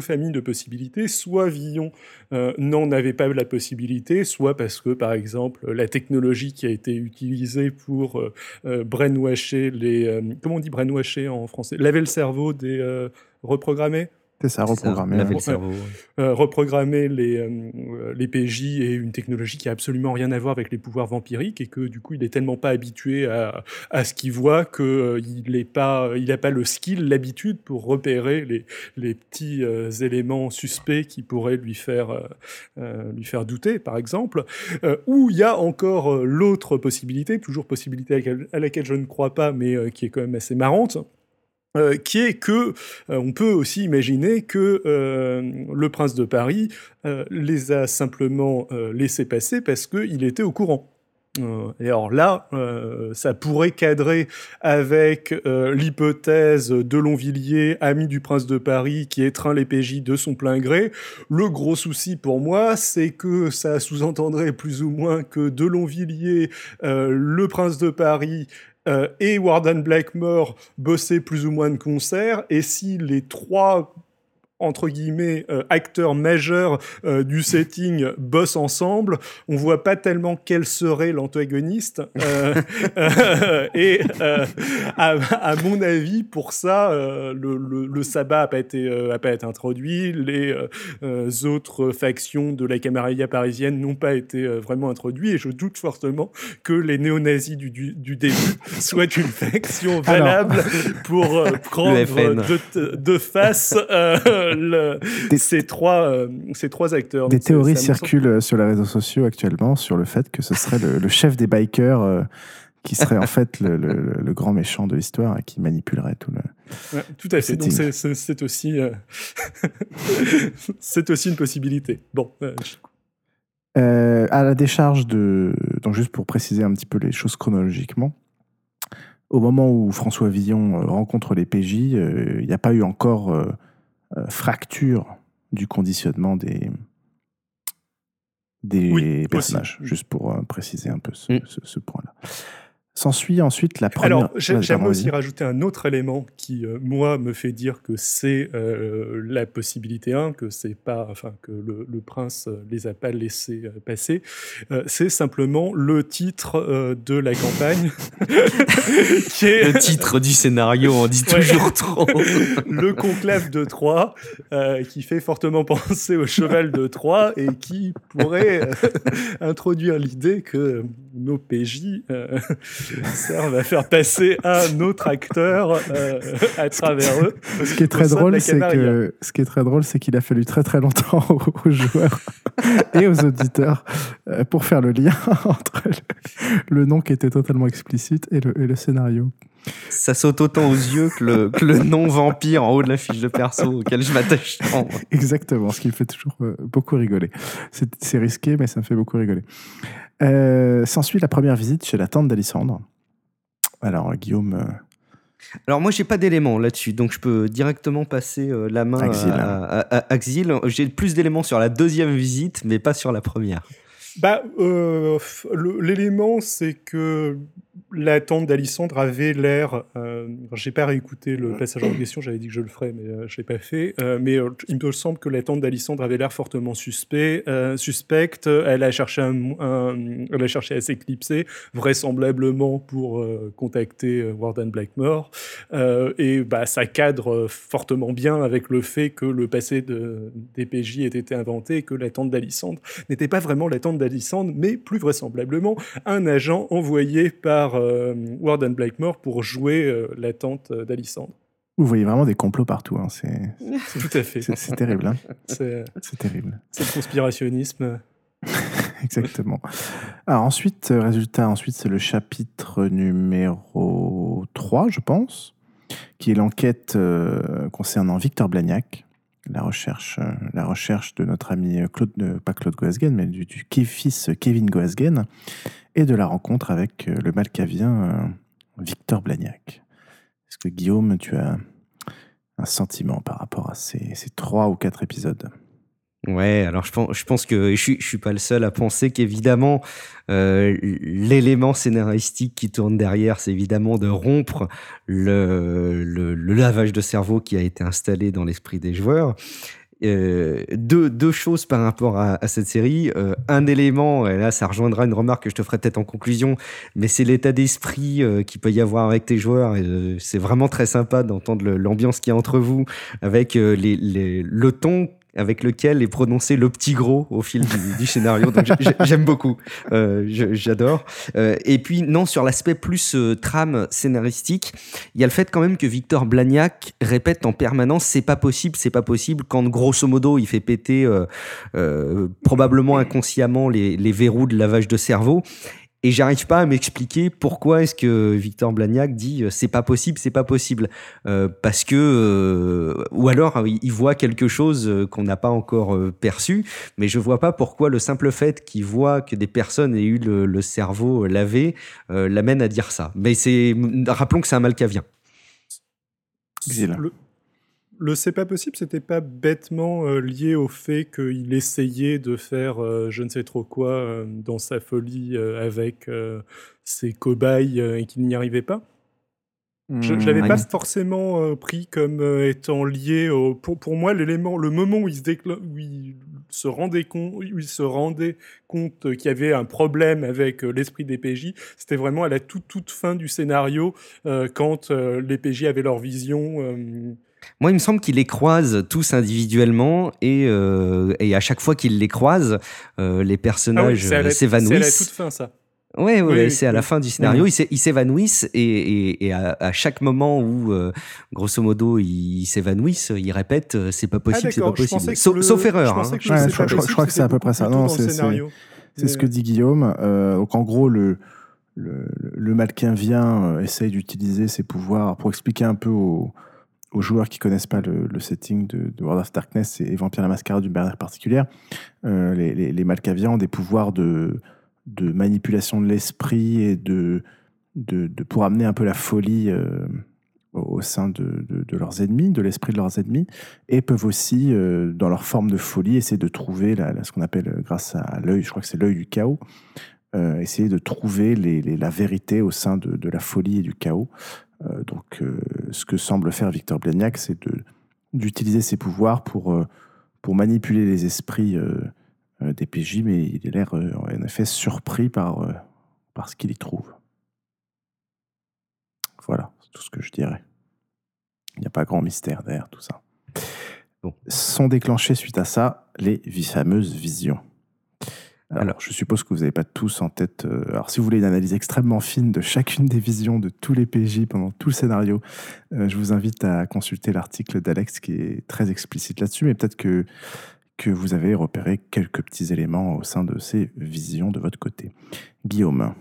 familles de possibilités. Soit Villon euh, n'en avait pas la possibilité, soit parce que, par exemple, la technologie qui a été utilisée pour euh, brainwasher les... comment on dit brainwasher en français? Laver le cerveau des reprogrammés? C'est ça, reprogrammer. le cerveau. Euh, reprogrammer les, euh, les PJ et une technologie qui a absolument rien à voir avec les pouvoirs vampiriques et que du coup il est tellement pas habitué à, à ce qu'il voit qu'il euh, il pas, il n'a pas le skill, l'habitude pour repérer les, les petits éléments suspects qui pourraient lui faire, lui faire douter, par exemple. ou il y a encore l'autre possibilité, toujours possibilité à laquelle, à laquelle je ne crois pas, mais qui est quand même assez marrante euh, qui est que euh, on peut aussi imaginer que euh, le prince de Paris les a simplement laissés passer parce qu'il était au courant. et alors là, ça pourrait cadrer avec l'hypothèse de Longvilliers, ami du prince de Paris, qui étreint les PJ de son plein gré. Le gros souci pour moi, c'est que ça sous-entendrait plus ou moins que de Longvilliers, le prince de Paris et Warden Blackmore bossaient plus ou moins de concert, et si les trois entre guillemets euh, acteurs majeurs euh, du setting bossent ensemble, on voit pas tellement quel serait l'antagoniste. Euh, et à, à, mon avis, pour ça, le, le, le, sabbat a pas été a pas été introduit. Les autres factions de la camarilla parisienne n'ont pas été vraiment introduits. Et je doute fortement que les néo-nazis du, du, du, début soient une faction valable pour prendre de, de, face ces, trois, euh, ces trois acteurs. Des théories circulent sur les réseaux sociaux actuellement sur le fait que ce serait le, chef des bikers euh, qui serait en fait le, le, grand méchant de l'histoire et qui manipulerait tout le. tout à fait. Donc c'est aussi, euh, c'est aussi une possibilité. Bon. à la décharge de. Donc, juste pour préciser un petit peu les choses chronologiquement, au moment où François Villon rencontre les PJ, il n'y a pas eu encore euh, fracture du conditionnement des, des personnages, juste pour préciser un peu ce, mm. ce point-là. S'ensuit ensuite la première. Alors, j'aimerais aussi rajouter un autre élément qui, euh, moi, me fait dire que c'est euh, la possibilité 1, que c'est pas, enfin, que le, prince euh, les a pas laissés passer. c'est simplement le titre de la campagne. qui est... Le titre du scénario, on dit toujours trop. le conclave de Troie, qui fait fortement penser au cheval de Troie et qui pourrait introduire l'idée que nos PJ servent à faire passer un autre acteur euh, à travers eux. Ce qui est très drôle, c'est que ce qui est très drôle, c'est qu'il a fallu très très longtemps aux, joueurs et aux auditeurs euh, pour faire le lien entre le, nom qui était totalement explicite et le, et le scénario. Ça saute autant aux yeux que le, que le nom vampire en haut de la fiche de perso auquel je m'attache. Exactement, ce qui me fait toujours euh, beaucoup rigoler. C'est risqué, mais ça me fait beaucoup rigoler. Euh, S'ensuit la première visite chez la tante d'Alissandre. Alors, Guillaume. Euh, Alors moi j'ai pas d'éléments là-dessus, donc je peux directement passer euh, la main à, Axil. J'ai plus d'éléments sur la deuxième visite, mais pas sur la première. Bah, euh, l'élément c'est que la tante d'Alissandre avait l'air. Euh, j'ai pas réécouté le passage en question, j'avais dit que je le ferais, mais euh, je l'ai pas fait. Euh, mais euh, il me semble que la tante d'Alissandre avait l'air fortement suspect, suspecte. Elle a cherché, un, elle a cherché à s'éclipser, vraisemblablement pour contacter Warden Blackmore. et bah, ça cadre fortement bien avec le fait que le passé de, des PJ ait été inventé et que la tante d'Alissandre n'était pas vraiment la tante d'Alissandre, mais plus vraisemblablement un agent envoyé par euh, Warden Blakemore pour jouer euh, la tante d'Alissandre. Vous voyez vraiment des complots partout. Hein. C'est, Tout à fait. C'est, terrible. Hein. C'est, terrible. C'est le conspirationnisme. Exactement. Alors ensuite, euh, résultat, ensuite c'est le chapitre numéro 3, je pense, qui est l'enquête concernant Victor Blagnac, la recherche, la recherche de notre ami Claude, pas Claude Goasgen, mais du, fils Kevin Goasgen, et de la rencontre avec euh, le malcavien euh, Victor Blagnac. Est-ce que Guillaume, tu as un sentiment par rapport à ces, trois ou quatre épisodes? Ouais, alors je pense, que je suis, suis pas le seul à penser qu'évidemment, euh, l'élément scénaristique qui tourne derrière, c'est évidemment de rompre le, lavage de cerveau qui a été installé dans l'esprit des joueurs. Euh, deux, choses par rapport à, cette série. Euh, un élément, et là ça rejoindra une remarque que je te ferai peut-être en conclusion, mais c'est l'état d'esprit euh, qu'il peut y avoir avec tes joueurs. c'est vraiment très sympa d'entendre l'ambiance qu'il y a entre vous, avec le ton avec lequel est prononcé le petit gros au fil du, scénario. J'aime beaucoup, euh, j'adore. Euh, et puis non, sur l'aspect plus euh, trame scénaristique, il y a le fait quand même que Victor Blagnac répète en permanence c'est pas possible, c'est pas possible, quand grosso modo il fait péter probablement inconsciemment les verrous de lavage de cerveau. Et j'arrive pas à m'expliquer pourquoi est-ce que Victor Blagnac dit euh, c'est pas possible, c'est pas possible. Euh, parce que, euh, ou alors il voit quelque chose qu'on n'a pas encore perçu, mais je vois pas pourquoi le simple fait qu'il voit que des personnes aient eu le, cerveau lavé l'amène à dire ça. Mais c'est, rappelons que c'est un malcavien. Le, le c'est pas possible, c'était pas bêtement euh, lié au fait qu'il essayait de faire euh, je ne sais trop quoi euh, dans sa folie avec ses cobayes et qu'il n'y arrivait pas? Je ne l'avais hmm, pas forcément pris comme étant lié au. Pour, pour moi, l'élément, le moment où il se, où il se rendait compte, où il se rendait compte qu'il y avait un problème avec l'esprit des PJ, c'était vraiment à la toute, toute fin du scénario, quand les PJ avaient leur vision moi, il me semble qu'il les croise tous individuellement et, euh, et à chaque fois qu'il les croise, euh, les personnages s'évanouissent. C'est à la toute fin, ça. Ouais, ouais, c'est à la fin du scénario. Ils s'évanouissent et, et, à, chaque moment où, euh, grosso modo, ils s'évanouissent, ils répètent c'est pas possible, c'est pas possible. Sauf, erreur. Je, crois que c'est à peu près ça. Non, c'est ce que dit Guillaume. donc, en gros, le, le, le Malquin vient, essaye d'utiliser ses pouvoirs pour expliquer un peu aux aux joueurs qui connaissent pas le, setting de, World of Darkness et, Vampire la Mascarade d'une manière particulière, euh, les, les, ont des pouvoirs de, manipulation de l'esprit et de, pour amener un peu la folie euh, au sein de, leurs ennemis, de l'esprit de leurs ennemis, et peuvent aussi, dans leur forme de folie, essayer de trouver ce qu'on appelle, grâce à l'œil, je crois que c'est l'œil du chaos, essayer de trouver la vérité au sein de, la folie et du chaos. Donc, ce que semble faire Victor Blagnac, c'est d'utiliser ses pouvoirs pour, pour manipuler les esprits des PJ, mais il a l'air en effet surpris par, par ce qu'il y trouve. Voilà, c'est tout ce que je dirais. Il n'y a pas grand mystère derrière tout ça. Bon. Sont déclenchées suite à ça les fameuses visions. Alors, je suppose que vous n'avez pas tous en tête. Euh, alors, si vous voulez une analyse extrêmement fine de chacune des visions de tous les PJ pendant tout le scénario, euh, je vous invite à consulter l'article d'Alex qui est très explicite là-dessus. Mais peut-être que, que vous avez repéré quelques petits éléments au sein de ces visions de votre côté. Guillaume.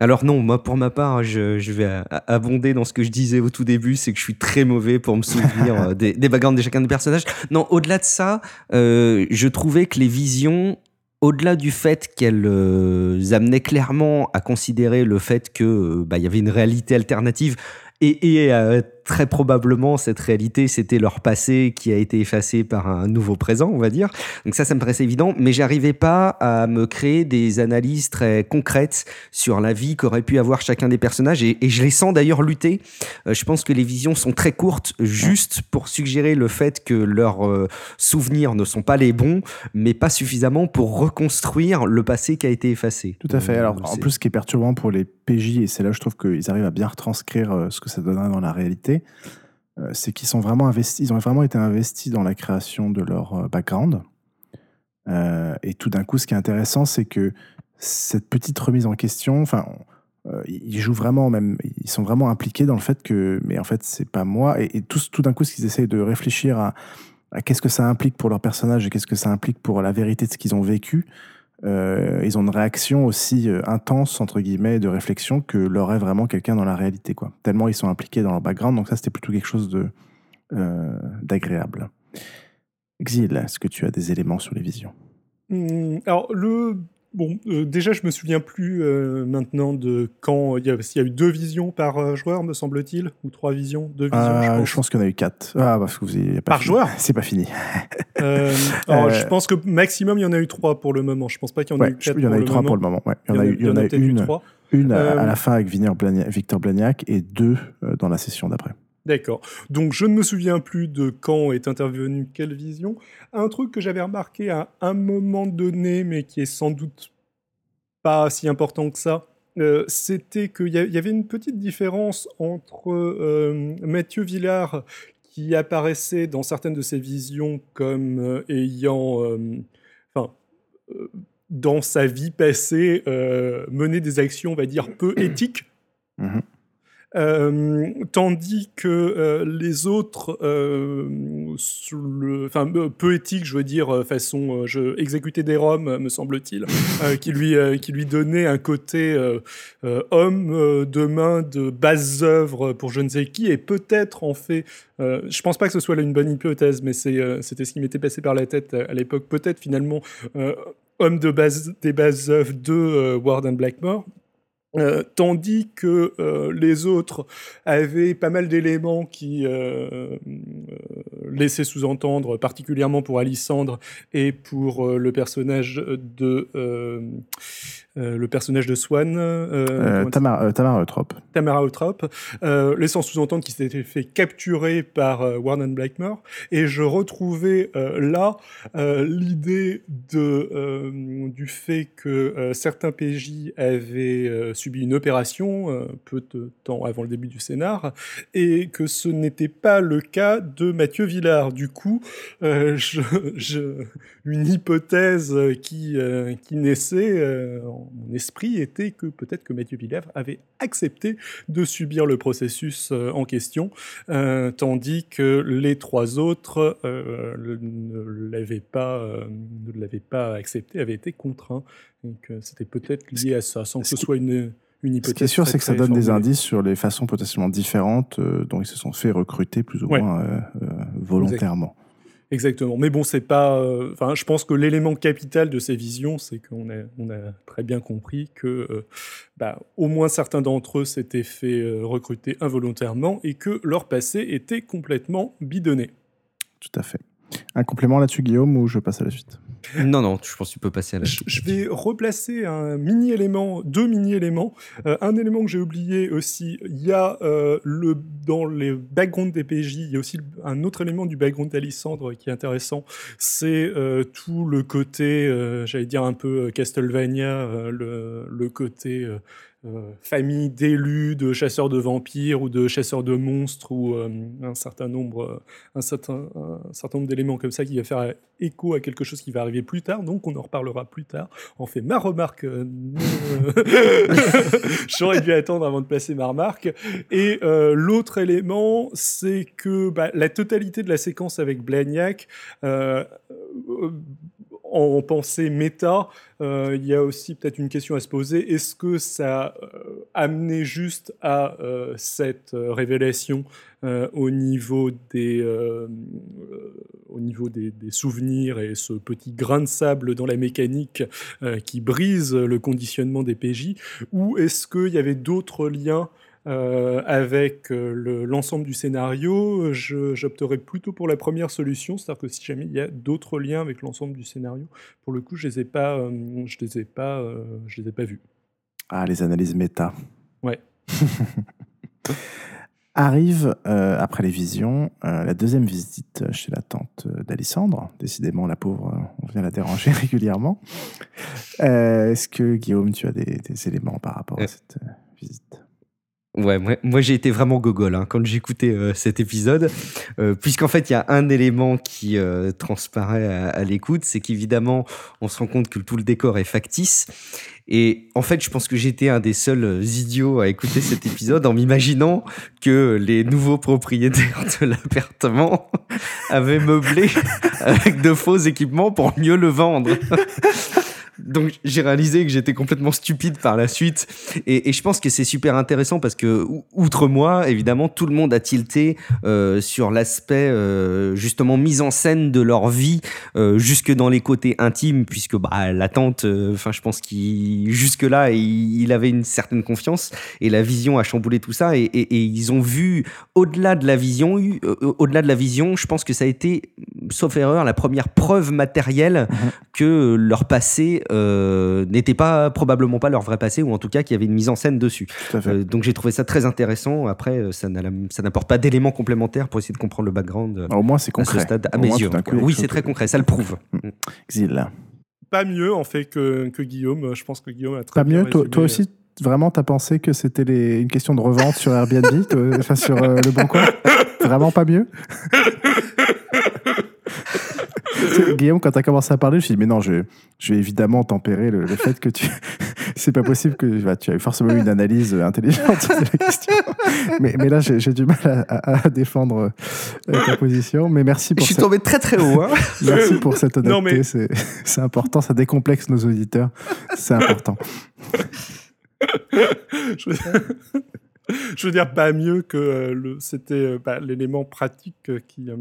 Alors non, moi pour ma part, je, vais abonder dans ce que je disais au tout début, c'est que je suis très mauvais pour me souvenir euh, des, des backgrounds de chacun des personnages. Non, au-delà de ça, euh, je trouvais que les visions, au-delà du fait qu'elles euh, amenaient clairement à considérer le fait que bah, il y avait une réalité alternative et, et très probablement, cette réalité, c'était leur passé qui a été effacé par un nouveau présent, on va dire. Donc ça, ça me paraissait évident, mais j'arrivais pas à me créer des analyses très concrètes sur la vie qu'aurait pu avoir chacun des personnages, et, je les sens d'ailleurs lutter. Euh, je pense que les visions sont très courtes, juste pour suggérer le fait que leurs euh, souvenirs ne sont pas les bons, mais pas suffisamment pour reconstruire le passé qui a été effacé. Tout à fait. Alors, en plus, ce qui est perturbant pour les PJ, et c'est là je trouve qu'ils arrivent à bien retranscrire euh, ce que ça donnerait dans la réalité, euh, c'est qu'ils sont vraiment investis, ils ont vraiment été investis dans la création de leur euh, background. Euh, et tout d'un coup, ce qui est intéressant, c'est que cette petite remise en question, enfin, ils jouent vraiment même, ils sont vraiment impliqués dans le fait que, mais en fait, c'est pas moi. Et, tout, d'un coup, ce qu'ils essayent de réfléchir à, à qu'est-ce que ça implique pour leur personnage et qu'est-ce que ça implique pour la vérité de ce qu'ils ont vécu, euh, ils ont une réaction aussi euh, intense, entre guillemets, de réflexion que l'aurait vraiment quelqu'un dans la réalité. Quoi. Tellement ils sont impliqués dans leur background, donc ça c'était plutôt quelque chose euh, d'agréable. Exil, est-ce que tu as des éléments sur les visions? Mmh, Alors, le Bon, euh, déjà, je me souviens plus euh, maintenant de quand il y, a, y, a eu deux visions par euh, joueur, me semble-t-il, ou trois visions, deux visions. je pense, je pense qu'il y en a eu quatre. Ah, parce que vous avez par joueur C'est pas fini. alors, je pense que maximum il y en a eu trois pour le moment. Je pense pas qu'il y en ait eu quatre. Il y en a eu trois pour le moment. Ouais. Il y en a eu, il y en a une, une à, la fin avec Victor Blagnac et deux dans la session d'après. D'accord. Donc je ne me souviens plus de quand est intervenue quelle vision. Un truc que j'avais remarqué à un moment donné, mais qui est sans doute pas si important que ça, euh, c'était qu'il y, avait une petite différence entre euh, Mathieu Villard, qui apparaissait dans certaines de ses visions comme euh, ayant, enfin, dans sa vie passée, mené des actions, on va dire, peu éthiques. Mmh euh, tandis que euh, les autres, euh, enfin peu éthiques, je veux dire, façon je exécuter des roms, me semble-t-il, qui lui qui lui donnait un côté homme de main de bases œuvres pour je ne sais qui, et peut-être en fait, je pense pas que ce soit là une bonne hypothèse, mais c'était ce qui m'était passé par la tête à, l'époque, peut-être finalement homme de base des bases œuvres de Warden Blackmore euh, tandis que euh, les autres avaient pas mal d'éléments qui euh, laissaient sous-entendre, particulièrement pour Alissandre et pour le personnage de le personnage de Swan, Tamara, Tamara Eutrop. Tamara Eutrop, laissant sous-entendre qu'il s'était fait capturer par Warren Blackmore, et je retrouvais là l'idée de du fait que certains PJ avaient subi une opération euh, peu de temps avant le début du scénar, et que ce n'était pas le cas de Mathieu Villard. Du coup, euh, je, une hypothèse qui, euh, qui naissait mon esprit était que peut-être que Mathieu Villard avait accepté de subir le processus en question, tandis que les trois autres ne l'avaient pas, ne l'avaient pas accepté, avaient été contraints. Donc c'était peut-être lié à ça, sans que ce soit une, une hypothèse. Ce qui est sûr, c'est que ça donne des indices sur les façons potentiellement différentes euh, dont ils se sont fait recruter plus ou moins euh, euh, volontairement. Exactement. Mais bon, c'est pas. euh, Enfin, je pense que l'élément capital de ces visions, c'est qu'on a, très bien compris que, euh, bah, au moins certains d'entre eux s'étaient fait euh, recruter involontairement et que leur passé était complètement bidonné. Tout à fait. Un complément là-dessus, Guillaume, ou je passe à la suite? Non, non, je pense que tu peux passer à la Je, suite. je vais replacer un mini-élément, deux mini-éléments. Euh, un élément que j'ai oublié aussi, il y a euh, le, dans les backgrounds des PJ, il y a aussi un autre élément du background d'Alissandre qui est intéressant, c'est euh, tout le côté, j'allais dire un peu Castlevania, le, le côté famille d'élus, de chasseurs de vampires ou de chasseurs de monstres ou euh, un certain nombre, euh, un certain, nombre d'éléments comme ça qui va faire écho à quelque chose qui va arriver plus tard. Donc on en reparlera plus tard. En fait ma remarque. euh, euh, J'aurais dû attendre avant de placer ma remarque. Et euh, l'autre élément, c'est que bah, la totalité de la séquence avec Blagnac, euh, euh, en pensée méta, euh, il y a aussi peut-être une question à se poser. Est-ce que ça a euh, amené juste à euh, cette révélation au niveau, des, au niveau des, des souvenirs et ce petit grain de sable dans la mécanique qui brise le conditionnement des PJ Ou est-ce qu'il y avait d'autres liens euh, avec euh, le- l'ensemble du scénario, j'opterais plutôt pour la première solution, c'est-à-dire que si jamais il y a d'autres liens avec l'ensemble du scénario, pour le coup, je les ai pas, euh, je les ai pas, euh, je les ai pas vus. Ah, les analyses méta. Ouais. Arrive, euh, après les visions, euh, la deuxième visite chez la tante d'Alissandre. Décidément, la pauvre, on vient la déranger régulièrement. Euh, Est-ce que, Guillaume, tu as des, des éléments par rapport à cette visite? Ouais, moi, j'ai été vraiment gogol hein, quand j'écoutais euh, cet épisode, euh, puisqu'en fait il y a un élément qui euh, transparaît à, à l'écoute, c'est qu'évidemment on se rend compte que tout le décor est factice, et en fait je pense que j'étais un des seuls idiots à écouter cet épisode en m'imaginant que les nouveaux propriétaires de l'appartement avaient meublé avec de faux équipements pour mieux le vendre. Donc j'ai réalisé que j'étais complètement stupide par la suite. Et, et je pense que c'est super intéressant parce que ou- outre moi évidemment tout le monde a tilté euh, sur l'aspect euh, justement mise en scène de leur vie euh, jusque dans les côtés intimes puisque bah la tante enfin je pense qu'il jusque là il, il avait une certaine confiance et la vision a chamboulé tout ça. Et, et- et ils ont vu au-delà de la vision au-delà de la vision je pense que ça a été sauf erreur la première preuve matérielle que leur passé euh, n'était pas probablement pas leur vrai passé ou en tout cas qu'il y avait une mise en scène dessus. Euh, donc j'ai trouvé ça très intéressant. Après, euh, ça n'a- ça n'apporte pas d'éléments complémentaires pour essayer de comprendre le background euh, Au moins, c'est à ce concret. stade à mes moins, yeux. coup, Oui, c'est très concret, ça le prouve. Exil. Pas mieux en fait que, que Guillaume. Je pense que Guillaume a très Pas bien mieux toi, toi aussi, vraiment, t'as pensé que c'était les- une question de revente sur Airbnb, enfin sur euh, le bon coin? Vraiment pas mieux? Guillaume, quand t'as commencé à parler, je me suis dit, mais non, je, je vais évidemment tempérer le, le fait que tu. C'est pas possible que bah, tu as forcément eu une analyse intelligente de la question. Mais, mais là, j'ai j'ai du mal à, à- à défendre euh, ta position. Mais merci Je pour, suis cette, tombé très très haut. Hein. merci pour cette honnêteté. Non, mais- C'est c'est important, ça décomplexe nos auditeurs. C'est important. je, veux... je veux dire pas mieux que euh, le- c'était euh, bah, l'élément pratique qui, euh,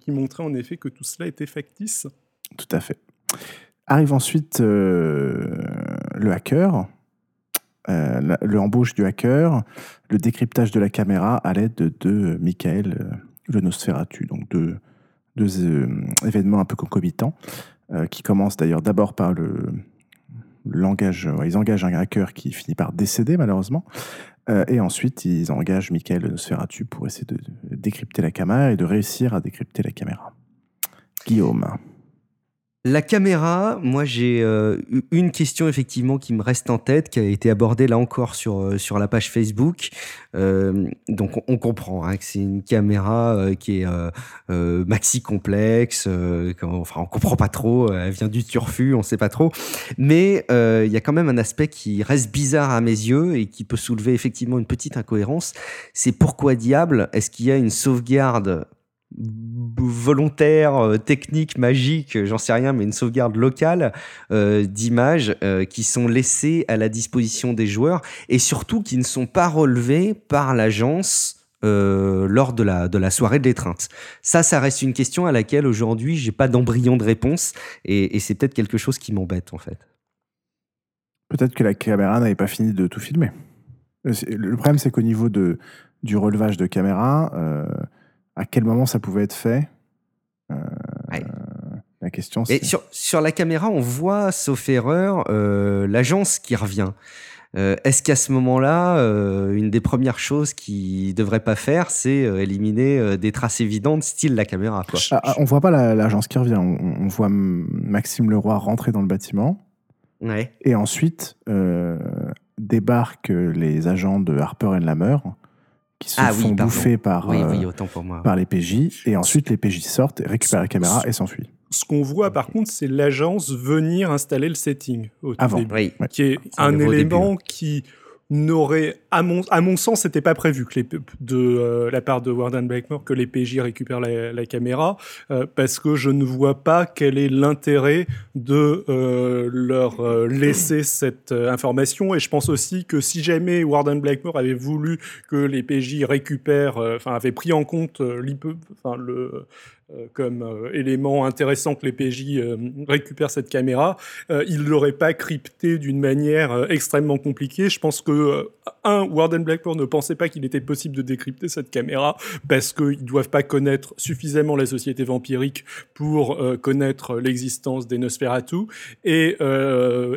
qui montrait en effet que tout cela était factice. Tout à fait. Arrive ensuite euh, le hacker, euh, la- le embauche du hacker, le décryptage de la caméra à l'aide de, de Michael euh, le Nosferatu, donc deux, deux euh, événements un peu concomitants, qui commencent d'ailleurs d'abord par le, langage, ils engagent un hacker qui finit par décéder malheureusement, euh, et ensuite ils engagent Michael le Nosferatu pour essayer de décrypter la caméra et de réussir à décrypter la caméra. Guillaume. La caméra, moi j'ai euh, eu une question effectivement qui me reste en tête, qui a été abordée là encore sur, euh, sur la page Facebook. Euh, donc on, comprend hein, que c'est une caméra qui est maxi complexe, enfin on comprend pas trop, elle vient du turfu, on sait pas trop. Mais il y a quand même un aspect qui reste bizarre à mes yeux et qui peut soulever effectivement une petite incohérence. C'est pourquoi diable est-ce qu'il y a une sauvegarde volontaire, euh, technique, magique, j'en sais rien, mais une sauvegarde locale euh, d'images euh, qui sont laissées à la disposition des joueurs et surtout qui ne sont pas relevées par l'agence lors de la, de la soirée de l'étreinte Ça, ça reste une question à laquelle aujourd'hui, j'ai pas d'embryon de réponse et, c'est peut-être quelque chose qui m'embête en fait. Peut-être que la caméra n'avait pas fini de tout filmer. Le problème, c'est qu'au niveau de, du relevage de caméra, à quel moment ça pouvait être fait? La question, c'est. Et sur, sur la caméra, on voit, sauf erreur, l'agence qui revient. Euh, est-ce qu'à ce, moment-là, euh, une des premières choses qu'il ne devrait pas faire, c'est euh, éliminer des traces évidentes, style la caméra quoi? Ah, ah, on voit pas l'agence qui revient. On, voit Maxime Leroy rentrer dans le bâtiment. Ouais. Et ensuite, débarquent les agents de Harper et Lammer qui se ah font bouffer par, par les PJ. Et ensuite, les PJ sortent, récupèrent la caméra et s'enfuient. Ce qu'on voit par contre, c'est l'agence venir installer le setting au Avant. Début, qui est un élément qui n'aurait, à mon, à mon sens, c'était pas prévu de euh, la part de Warden Blackmore que les PJ récupèrent la, caméra, euh, parce que je ne vois pas quel est l'intérêt de euh, leur laisser cette information. Et je pense aussi que si jamais Warden Blackmore avait voulu que les PJ récupèrent, enfin, avait pris en compte euh, comme euh, élément intéressant que les PJ euh, récupèrent cette caméra, ils l'auraient pas crypté d'une manière extrêmement compliquée. Je pense que un, Warden Blackmore ne pensait pas qu'il était possible de décrypter cette caméra parce qu'ils doivent pas connaître suffisamment la société vampirique pour connaître l'existence des Nosferatu et,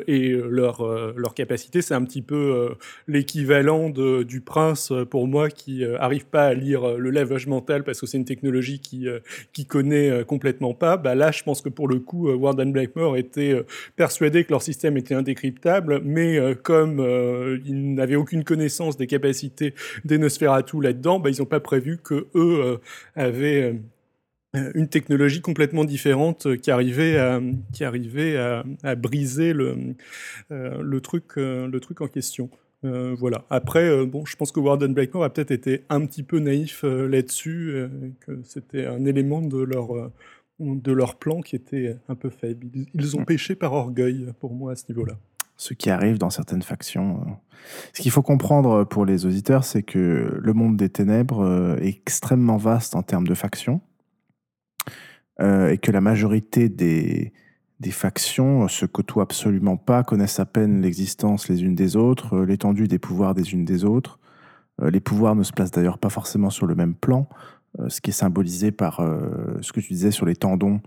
et leur, leur capacité, c'est un petit peu l'équivalent du prince pour moi qui arrive pas à lire le lavage mental parce que c'est une technologie qui, qui connaît euh, complètement pas, bah là, je pense que pour le coup, euh, Warden Blackmore était euh, persuadé que leur système était indécryptable, mais comme ils n'avaient aucune connaissance des capacités des Nosferatu là-dedans, bah, ils n'ont pas prévu que eux avaient une technologie complètement différente qui arrivait à, briser le truc en question. Euh, voilà. Après, euh, bon, je pense que Warden Blackmore a peut-être été un petit peu naïf euh, là-dessus, que c'était un élément de leur, de leur plan qui était un peu faible. Ils, ont mm. péché par orgueil, pour moi, à ce niveau-là. Ce qui arrive dans certaines factions. Ce qu'il faut comprendre pour les auditeurs, c'est que le monde des ténèbres est extrêmement vaste en termes de factions, et que la majorité des, des factions se côtoient absolument pas, connaissent à peine l'existence les unes des autres, euh, l'étendue des pouvoirs des unes des autres. Euh, les pouvoirs ne se placent d'ailleurs pas forcément sur le même plan, euh, ce qui est symbolisé par ce que tu disais sur les tendons,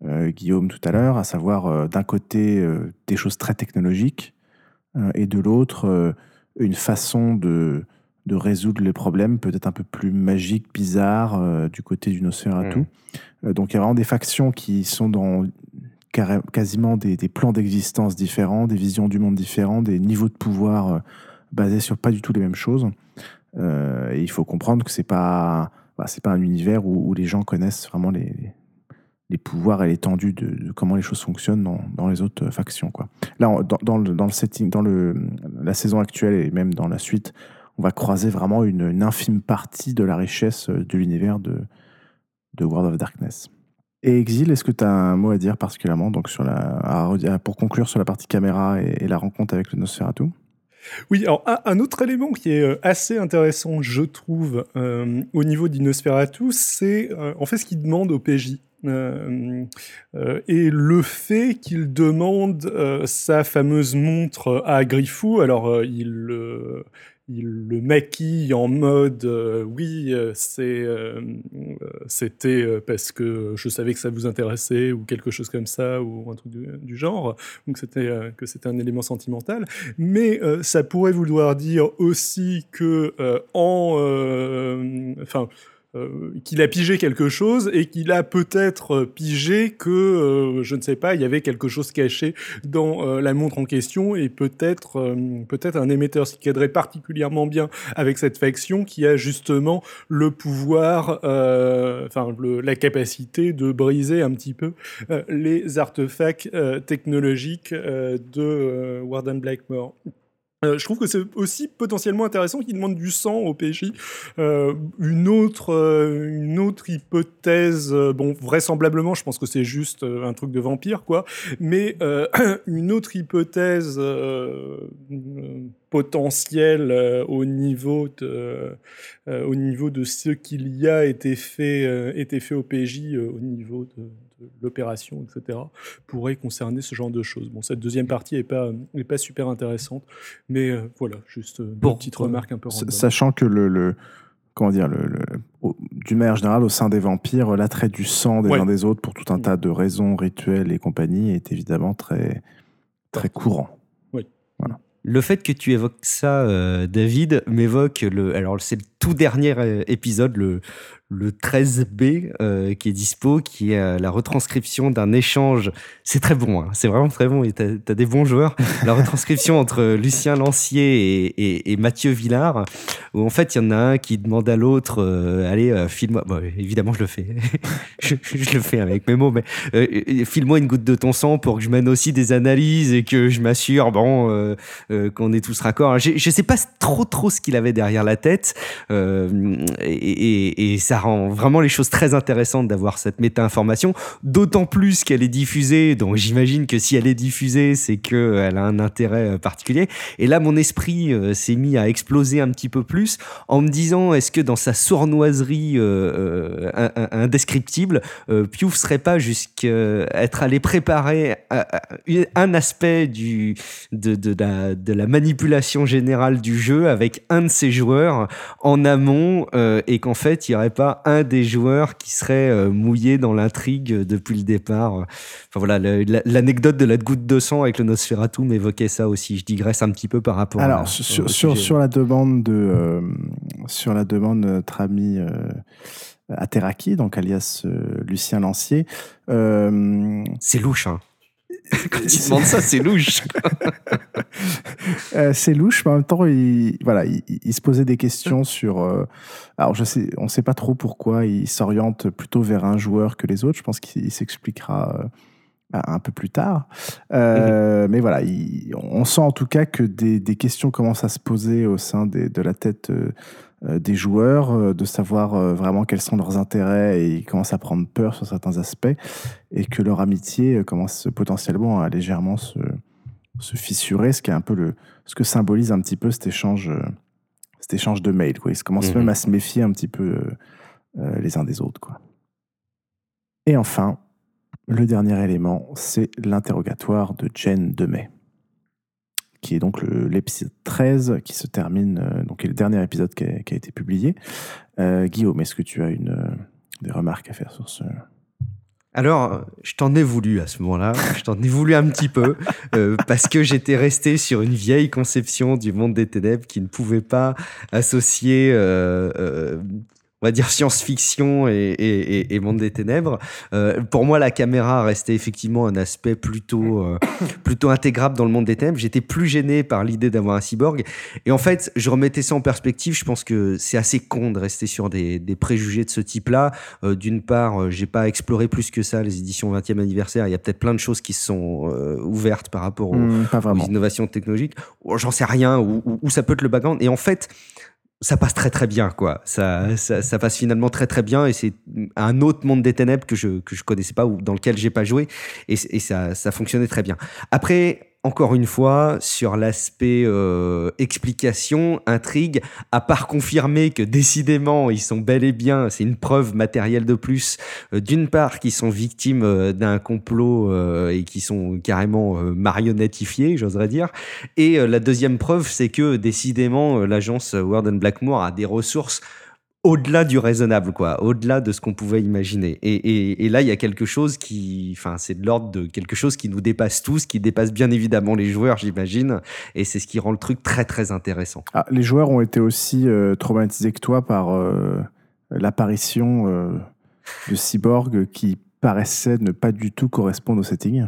Guillaume, tout à l'heure, à savoir d'un côté des choses très technologiques et de l'autre une façon de, de résoudre les problèmes peut-être un peu plus magique, bizarre, du côté du Nosferatu. Mmh. donc il y a vraiment des factions qui sont dans quasiment des, plans d'existence différents, des visions du monde différents, des niveaux de pouvoir euh, basés sur pas du tout les mêmes choses. Euh, et il faut comprendre que c'est pas bah, c'est pas un univers où, les gens connaissent vraiment les, les pouvoirs et l'étendue de, comment les choses fonctionnent dans, dans les autres factions. Quoi. Là, dans, dans, le, dans le setting, dans le, la saison actuelle et même dans la suite, on va croiser vraiment une, une infime partie de la richesse de l'univers de, de World of Darkness. Et Exil, est-ce que tu as un mot à dire particulièrement donc pour conclure sur la partie caméra et, la rencontre avec le Nosferatu? Oui, alors un, autre élément qui est euh, assez intéressant, je trouve, euh, au niveau d'Inosferatu, c'est euh, en fait ce qu'il demande au PJ. et le fait qu'il demande sa fameuse montre à Griffou, alors il il le maquille en mode euh, oui, euh, c'est, euh, c'était parce que je savais que ça vous intéressait ou quelque chose comme ça ou un truc du, genre, donc c'était que c'était un élément sentimental. Mais ça pourrait vouloir dire aussi que en, enfin euh, qu'il a pigé quelque chose et qu'il a peut-être euh, pigé que, euh, je ne sais pas, il y avait quelque chose caché dans la montre en question et peut-être peut-être un émetteur, qui aiderait particulièrement bien avec cette faction qui a justement le pouvoir, enfin la capacité de briser un petit peu les artefacts technologiques de Warden Blackmore. Euh, je trouve que c'est aussi potentiellement intéressant qu'il demande du sang au PJ. Euh, une autre, euh, une autre hypothèse, bon, vraisemblablement, je pense que c'est juste un truc de vampire, quoi. Mais une autre hypothèse potentielle au niveau de, au niveau de ce qu'il y a été fait, été fait au PJ, au niveau de l'opération, etc., pourrait concerner ce genre de choses. Bon, cette deuxième partie est pas, est pas super intéressante, mais euh, voilà, juste euh, une Bon, petite euh, remarque un peu random. Sachant que le, le- comment dire, le, le- au- d'une manière générale, au sein des vampires, l'attrait du sang des Ouais. uns des autres pour tout un tas de raisons, rituels et compagnie est évidemment très, très courant. Le fait que tu évoques ça, euh, David, m'évoque le. Alors, c'est le tout dernier euh, épisode, le, le 13B, euh, qui est dispo, qui est euh, la retranscription d'un échange. C'est très bon, hein, c'est vraiment très bon, et t'as as des bons joueurs. La retranscription entre Lucien Lancier et, et- et Mathieu Villard, où en fait, il y en a un qui demande à l'autre euh, Allez, file-moi. Bon, évidemment, je le fais. je, je le fais avec mes mots, mais file-moi une goutte de ton sang pour que je mène aussi des analyses et que je m'assure, bon. qu'on est tous raccords. Je, je sais pas trop trop ce qu'il avait derrière la tête, euh, et, ça rend vraiment les choses très intéressantes d'avoir cette méta-information, d'autant plus qu'elle est diffusée, donc j'imagine que si elle est diffusée, c'est qu'elle a un intérêt euh, particulier. Et là, mon esprit euh, s'est mis à exploser un petit peu plus en me disant, est-ce que dans sa sournoiserie euh, euh, in- in- indescriptible, euh, Piouf serait pas jusqu'à être allé préparer euh, euh, un aspect de, la, de la manipulation générale du jeu avec un de ses joueurs en amont euh, et qu'en fait il n'y aurait pas un des joueurs qui serait euh, mouillé dans l'intrigue depuis le départ. Enfin voilà, l'anecdote de la goutte de sang avec le Nosferatu m'évoquait ça aussi. Je digresse un petit peu par rapport à Alors, sur, au sur, sur la demande de, euh, sur la demande de notre ami Ateraki, donc alias Lucien Lancier, C'est louche, hein. Quand il demande ça, c'est louche. Euh, c'est louche, mais en même temps, il, voilà, il, il se posait des questions sur. euh, alors, je sais, on ne sait pas trop pourquoi il s'oriente plutôt vers un joueur que les autres. Je pense qu'il il s'expliquera euh, un peu plus tard. Euh, Mais voilà, il- on sent en tout cas que des, des questions commencent à se poser au sein des- de la tête des joueurs, euh, de savoir euh, vraiment quels sont leurs intérêts et ils commencent à prendre peur sur certains aspects et que leur amitié euh, commence potentiellement à légèrement se, se fissurer, ce qui est un peu le, ce que symbolise un petit peu cet échange, euh, cet échange de mails. Quoi. Ils commencent Mhm. même à se méfier un petit peu euh, euh, les uns des autres. Quoi. Et enfin, le dernier élément, c'est l'interrogatoire de Jen Demey, qui est donc l'épisode 13 qui se termine, euh, donc est le dernier épisode qui a, été publié. Euh, Guillaume, est-ce que tu as une, euh, des remarques à faire sur ce... Alors, je t'en ai voulu à ce moment-là. Je t'en ai voulu un petit peu parce que j'étais resté sur une vieille conception du monde des ténèbres qui ne pouvait pas associer, on va dire, science-fiction et, et- et- et monde des ténèbres. Euh, pour moi, la caméra restait effectivement un aspect plutôt, euh, plutôt intégrable dans le monde des ténèbres. J'étais plus gêné par l'idée d'avoir un cyborg. Et en fait, je remettais ça en perspective. Je pense que c'est assez con de rester sur des, des préjugés de ce type-là. Euh, D'une part, j'ai pas exploré plus que ça les éditions 20e anniversaire. Il y a peut-être plein de choses qui se sont ouvertes par rapport aux, pas aux innovations technologiques. J'en sais rien, où ça peut être le background. Et en fait, ça passe très très bien, quoi. Ça, ça, ça passe finalement très très bien. Et c'est un autre monde des ténèbres que je que je connaissais pas ou dans lequel j'ai pas joué. Et, et ça, ça fonctionnait très bien. Après. Encore une fois, sur l'aspect euh, explication, intrigue, à part confirmer que décidément ils sont bel et bien, c'est une preuve matérielle de plus, euh, d'une part qu'ils sont victimes euh, d'un complot et qui sont carrément marionnettifiés, j'oserais dire, et la deuxième preuve, c'est que décidément, l'agence Word and Blackmore a des ressources au-delà du raisonnable, quoi, au-delà de ce qu'on pouvait imaginer. Et, et- et là, il y a quelque chose qui, enfin, c'est de l'ordre de quelque chose qui nous dépasse tous, qui dépasse bien évidemment les joueurs, j'imagine, et c'est ce qui rend le truc très très intéressant. Ah, les joueurs ont été aussi euh, traumatisés que toi par euh, l'apparition euh, de cyborgs qui paraissaient ne pas du tout correspondre au setting.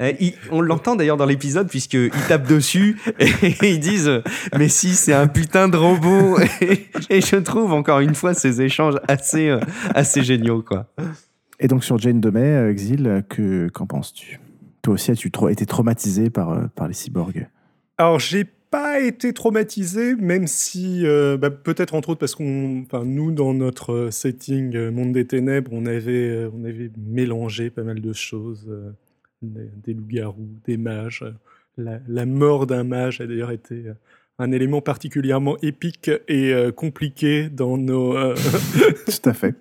Euh, il- on l'entend d'ailleurs dans l'épisode puisqu'ils tapent dessus et, ils disent euh, mais si c'est un putain de robot. Et, et je trouve encore une fois ces échanges assez euh, assez géniaux quoi. Et donc sur Jane Demey, Exil, que, qu'en penses-tu? Toi aussi, as-tu tra- été traumatisé par, euh, par les cyborgs? Alors, j'ai pas été traumatisé, même si, euh, bah, peut-être entre autres parce qu'on, enfin, nous, dans notre setting euh, Monde des Ténèbres, on avait, euh, on avait mélangé pas mal de choses, des, des loups-garous, des mages. La, la mort d'un mage a d'ailleurs été un élément particulièrement épique et compliqué dans nos. Tout à fait.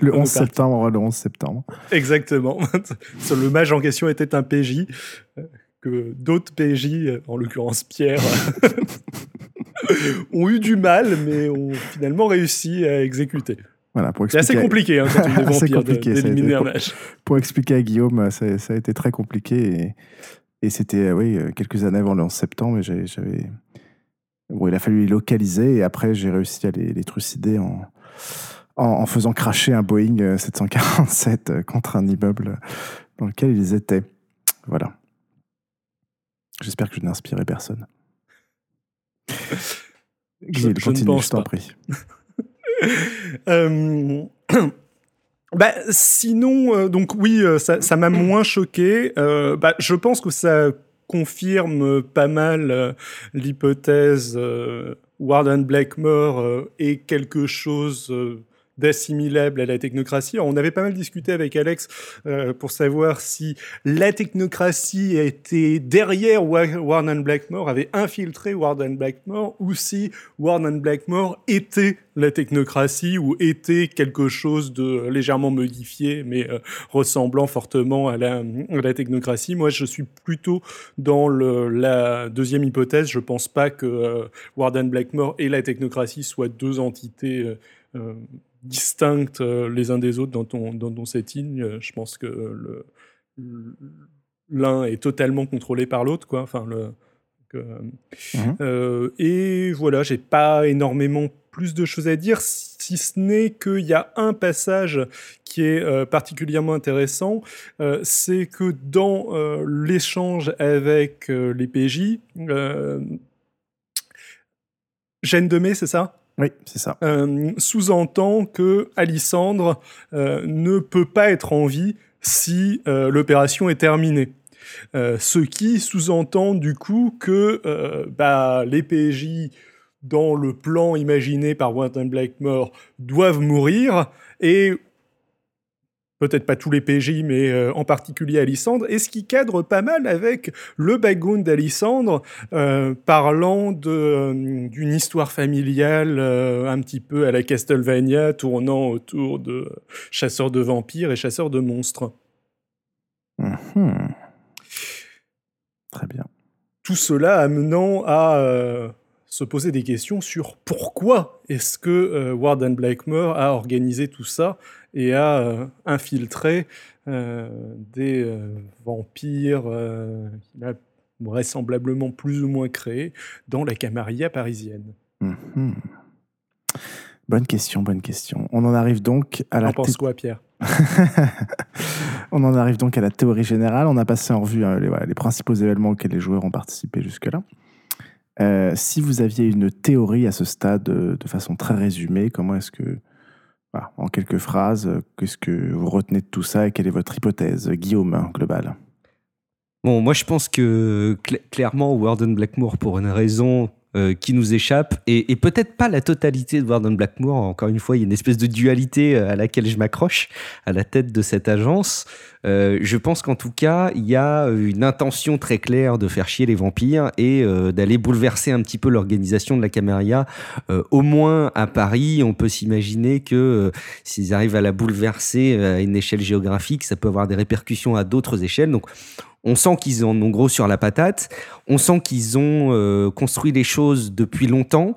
Le 11 septembre, le 11 septembre. Exactement. le mage en question était un PJ que d'autres PJ, en l'occurrence Pierre, ont eu du mal, mais ont finalement réussi à exécuter. Voilà, c'est assez compliqué hein, quand tu es vampire d'éliminer un mage. Pour, expliquer à Guillaume, ça, ça, a été très compliqué et, et c'était oui, quelques années avant le 11 septembre. J'avais, bon, il a fallu les localiser et après j'ai réussi à les, les trucider en, en, en, faisant cracher un Boeing 747 contre un immeuble dans lequel ils étaient. Voilà. J'espère que je n'ai inspiré personne. je, continue, je, t'en prie. euh... Bah, sinon, euh, donc oui, euh, ça m'a moins choqué. Bah, je pense que ça confirme pas mal l'hypothèse Warden Blackmore est quelque chose d'assimilable à la technocratie. on avait pas mal discuté avec Alex euh, pour savoir si la technocratie était derrière Warden Blackmore, avait infiltré Warden Blackmore, ou si Warden Blackmore était la technocratie ou était quelque chose de légèrement modifié, mais euh, ressemblant fortement à la, technocratie. Moi, je suis plutôt dans la deuxième hypothèse. Je pense pas que euh, Warden Blackmore et la technocratie soient deux entités distinctes euh, les uns des autres dans ton, dans ton setting. Euh, je pense que le, l'un est totalement contrôlé par l'autre, quoi. Enfin, le, mhm. euh, et voilà, j'ai pas énormément plus de choses à dire, si ce n'est qu'il y a un passage qui est particulièrement intéressant, c'est que dans l'échange avec les PJ, Gêne de mai, c'est ça? Oui, c'est ça. Euh, sous-entend que Alissandre euh, ne peut pas être en vie si euh, l'opération est terminée. ce qui sous-entend du coup que bah, les PJ dans le plan imaginé par Walton Blackmore doivent mourir et peut-être pas tous les PJ, mais euh, en particulier Alissandre, et ce qui cadre pas mal avec le background d'Alissandre, euh, parlant euh, d'une histoire familiale un petit peu à la Castlevania, tournant autour de chasseurs de vampires et chasseurs de monstres. Mhm. Très bien. Tout cela amenant à se poser des questions sur pourquoi est-ce que Warden Blackmore a organisé tout ça et a euh, infiltré euh, des euh, vampires qu'il a vraisemblablement plus ou moins créés dans la Camarilla parisienne. Mhm. Bonne question, bonne question. On en arrive donc à la. T'en penses quoi, Pierre? On en arrive donc à la théorie générale. On a passé en revue les, les, principaux événements auxquels les joueurs ont participé jusque-là. si vous aviez une théorie à ce stade, de façon très résumée, comment est-ce que en quelques phrases, qu'est-ce que vous retenez de tout ça et quelle est votre hypothèse, Guillaume, hein, global? Bon, moi je pense que clairement, Warden Blackmore, pour une raison euh, qui nous échappe, et, peut-être pas la totalité de Warden Blackmore. Encore une fois, il y a une espèce de dualité euh, à laquelle je m'accroche à la tête de cette agence. Euh, je pense qu'en tout cas, il y a une intention très claire de faire chier les vampires et d'aller bouleverser un petit peu l'organisation de la Camarilla. au moins à Paris, on peut s'imaginer que s'ils arrivent à la bouleverser à une échelle géographique, ça peut avoir des répercussions à d'autres échelles. Donc, on sent qu'ils en ont gros sur la patate. On sent qu'ils ont euh, construit les choses depuis longtemps.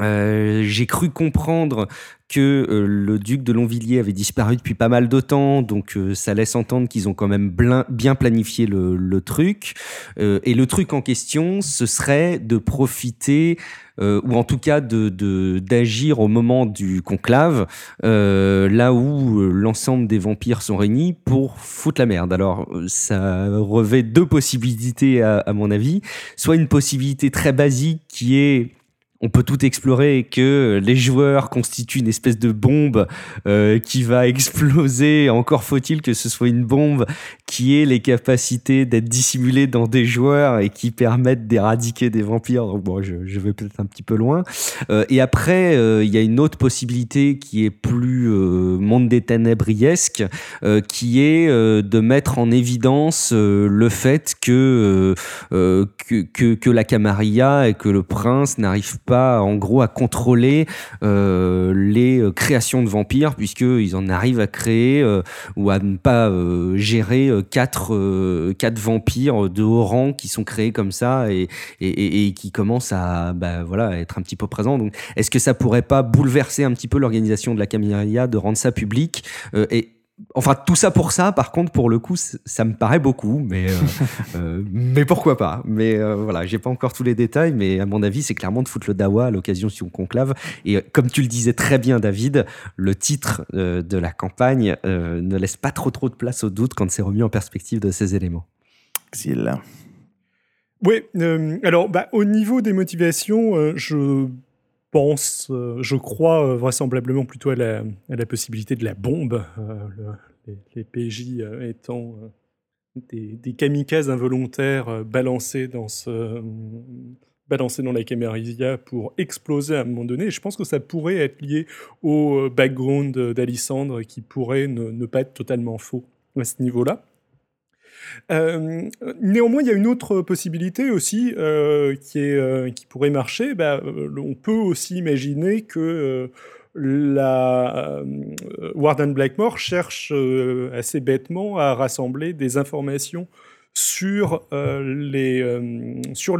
Euh, j'ai cru comprendre que euh, le duc de Longvilliers avait disparu depuis pas mal de temps, donc ça laisse entendre qu'ils ont quand même bien planifié le, truc. et le truc en question, ce serait de profiter euh, ou en tout cas de, d'agir au moment du conclave, euh, là où euh, l'ensemble des vampires sont réunis pour foutre la merde. Alors, ça revêt deux possibilités à mon avis. Soit une possibilité très basique qui est on peut tout explorer et que les joueurs constituent une espèce de bombe euh, qui va exploser. Encore faut-il que ce soit une bombe qui ait les capacités d'être dissimulé dans des joueurs et qui permettent d'éradiquer des vampires. Bon, je, vais peut-être un petit peu loin. Euh, et après, euh, il y a une autre possibilité qui est plus monde des ténébriesque, qui est de mettre en évidence le fait que, que, que, que, la Camarilla et que le prince n'arrivent pas, en gros, à contrôler les créations de vampires, puisqu'ils en arrivent à créer ou à ne pas gérer quatre, quatre vampires de haut rang qui sont créés comme ça et, qui commencent à bah, voilà, être un petit peu présents. Donc, est-ce que ça pourrait pas bouleverser un petit peu l'organisation de la Camarilla de rendre ça public euh, et Enfin, tout ça pour ça, par contre, pour le coup, ça me paraît beaucoup, mais, euh, euh, mais pourquoi pas? Mais voilà, j'ai pas encore tous les détails, mais à mon avis, c'est clairement de foutre le dawa à l'occasion si on conclave. Et comme tu le disais très bien, David, le titre de la campagne ne laisse pas trop trop de place au doute quand c'est remis en perspective de ces éléments. Exil. Oui, alors bah, au niveau des motivations, je pense, euh, je crois euh, vraisemblablement plutôt à la, possibilité de la bombe, euh, les, PJ étant des, kamikazes involontaires balancés dans la Camarilla pour exploser à un moment donné. je pense que ça pourrait être lié au background d'Alissandre qui pourrait ne, pas être totalement faux à ce niveau-là. Euh, néanmoins, il y a une autre possibilité aussi euh, euh, qui pourrait marcher. Bah, on peut aussi imaginer que la Warden Blackmore cherche assez bêtement à rassembler des informations sur les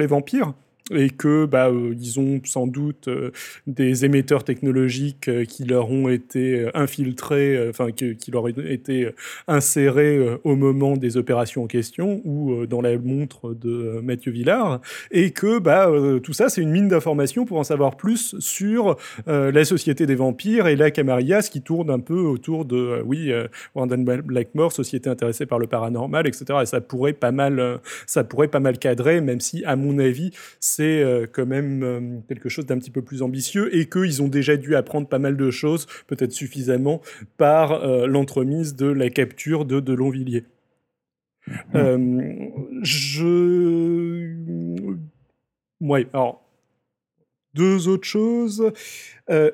vampires et que bah, euh, ils ont sans doute euh, des émetteurs technologiques euh, qui leur ont été infiltrés, enfin qui, leur ont été insérés au moment des opérations en question ou dans la montre de Mathieu Villard, et que bah, tout ça c'est une mine d'informations pour en savoir plus sur la société des vampires et la Camarilla, ce qui tourne un peu autour de oui Warden Blackmore, société intéressée par le paranormal, etc. Et ça pourrait pas mal, ça pourrait pas mal cadrer, même si à mon avis c'est euh, quand même euh, quelque chose d'un petit peu plus ambitieux et qu'ils ont déjà dû apprendre pas mal de choses, peut-être suffisamment, par euh, l'entremise de la capture de Delonvilliers. je. Ouais, alors. Deux autres choses.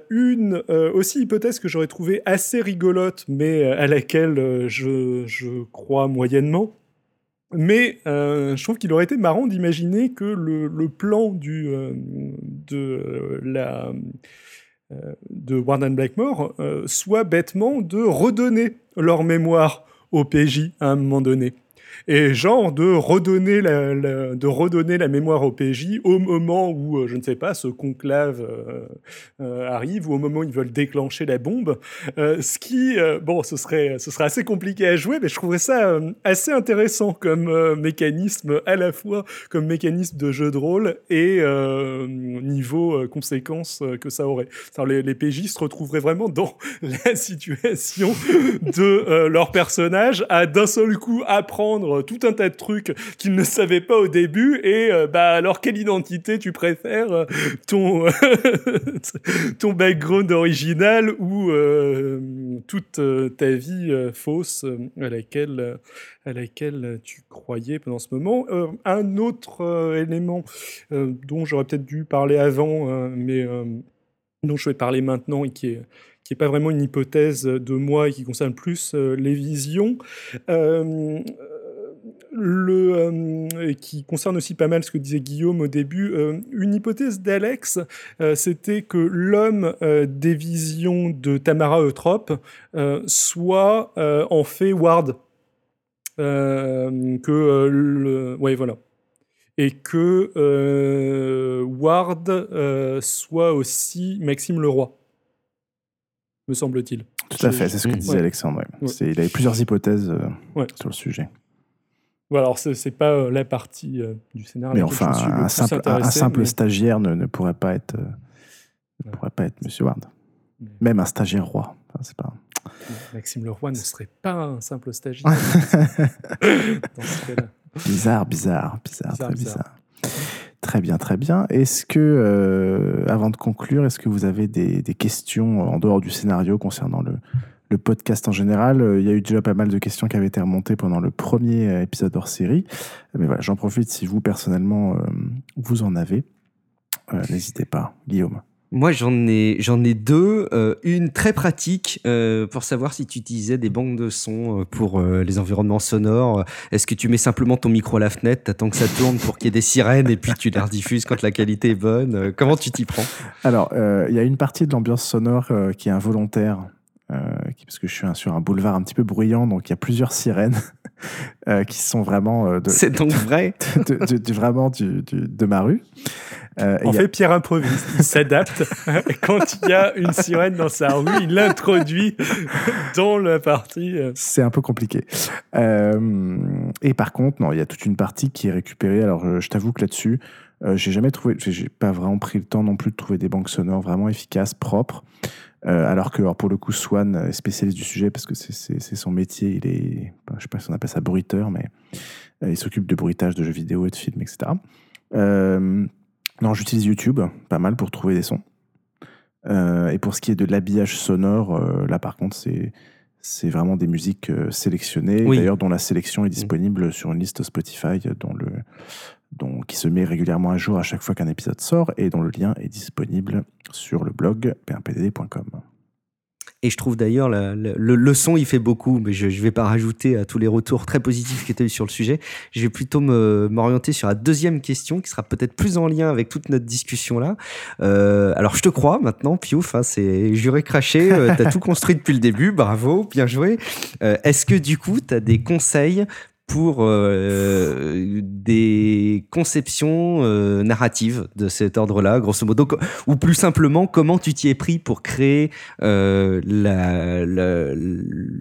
une aussi hypothèse que j'aurais trouvée assez rigolote, mais à laquelle je, je crois moyennement mais euh, je trouve qu'il aurait été marrant d'imaginer que le, plan du, euh, de la euh, de Warden Blackmore soit bêtement de redonner leur mémoire au PJ à un moment donné et genre de redonner la, de redonner la mémoire au PJ au moment où, euh, je ne sais pas, ce conclave euh, euh, arrive ou au moment où ils veulent déclencher la bombe. ce qui, bon, ce serait, ce serait assez compliqué à jouer, mais je trouverais ça assez intéressant comme mécanisme, à la fois comme mécanisme de jeu de rôle et niveau conséquences que ça aurait. les, les PJ se retrouveraient vraiment dans la situation de leur personnage à d'un seul coup apprendre tout un tas de trucs qu'ils ne savaient pas au début. Et euh, bah alors, quelle identité tu préfères euh, ton, ton background original ou euh, toute ta vie fausse à laquelle, à laquelle tu croyais pendant ce moment. un autre élément dont j'aurais peut-être dû parler avant, mais dont je vais parler maintenant et qui est qui n'est pas vraiment une hypothèse de moi et qui concerne plus les visions le, euh, qui concerne aussi pas mal ce que disait Guillaume au début, euh, une hypothèse d'Alex, euh, c'était que l'homme des visions de Tamara Eutrope soit en fait Ward. que le, ouais, voilà. Et que Ward soit aussi Maxime Leroy, me semble-t-il. Tout à fait, c'est ce que disait Alexandre. Il avait plusieurs hypothèses sur le sujet. Voilà, alors c'est pas euh, la partie euh, du scénario. Mais enfin, un simple, un simple, stagiaire ne, ne, pourrait pas être, euh, ne pourrait pas être Monsieur Ward. Même un stagiaire roi. Enfin, c'est pas. Maxime Leroy ne serait pas un simple stagiaire. bizarre, bizarre, bizarre, très bizarre. Très bien, très bien. Est-ce que, avant de conclure, est-ce que vous avez des, des, questions en dehors du scénario concernant le, le podcast en général. Il y a eu déjà pas mal de questions qui avaient été remontées pendant le premier épisode hors série. Mais voilà, j'en profite si vous, personnellement, vous en avez. N'hésitez pas, Guillaume. Moi, j'en ai, j'en ai deux. Euh, une très pratique euh, pour savoir si tu utilisais des banques de son euh, pour les environnements sonores. Est-ce que tu mets simplement ton micro à la fenêtre, t'attends que ça tourne pour qu'il y ait des sirènes et puis tu les rediffuses quand la qualité est bonne? Comment tu t'y prends? Alors, il y a une partie de l'ambiance sonore qui est involontaire. Parce que je suis sur un boulevard un petit peu bruyant, donc il y a plusieurs sirènes qui sont vraiment de, c'est donc vrai de, vraiment du, de ma rue euh, en fait, Pierre improvise, il s'adapte. Quand il y a une sirène dans sa rue, il l'introduit dans la partie. Euh. C'est un peu compliqué. Euh, et par contre, non, il y a toute une partie qui est récupérée. Alors, je t'avoue que là-dessus, j'ai jamais trouvé, j'ai pas vraiment pris le temps non plus de trouver des banques sonores vraiment efficaces, propres. Alors que, pour le coup, Swan est spécialiste du sujet parce que c'est son métier. Il est, je sais pas si on appelle ça bruiteur, mais il s'occupe de bruitage de jeux vidéo et de films, etc. Euh, non, j'utilise YouTube, pas mal pour trouver des sons. Euh, et pour ce qui est de l'habillage sonore, euh, là par contre, c'est c'est vraiment des musiques euh, sélectionnées, d'ailleurs dont la sélection est mm. disponible sur une liste Spotify dont le, dont, qui se met régulièrement à jour à chaque fois qu'un épisode sort et dont le lien est disponible sur le blog p1pdd.com. Et je trouve d'ailleurs le, le, son, il fait beaucoup, mais je ne vais pas rajouter à tous les retours très positifs tu as eu sur le sujet. Je vais plutôt m'orienter sur la deuxième question, qui sera peut-être plus en lien avec toute notre discussion là. Euh, alors je te crois maintenant, Piouf, hein, c'est juré craché, euh, tu as tout construit depuis le début, bravo, bien joué. Euh, est-ce que du coup, tu as des conseils pour euh, des conceptions euh, narratives de cet ordre-là, grosso modo, ou plus simplement, comment tu t'y es pris pour créer euh,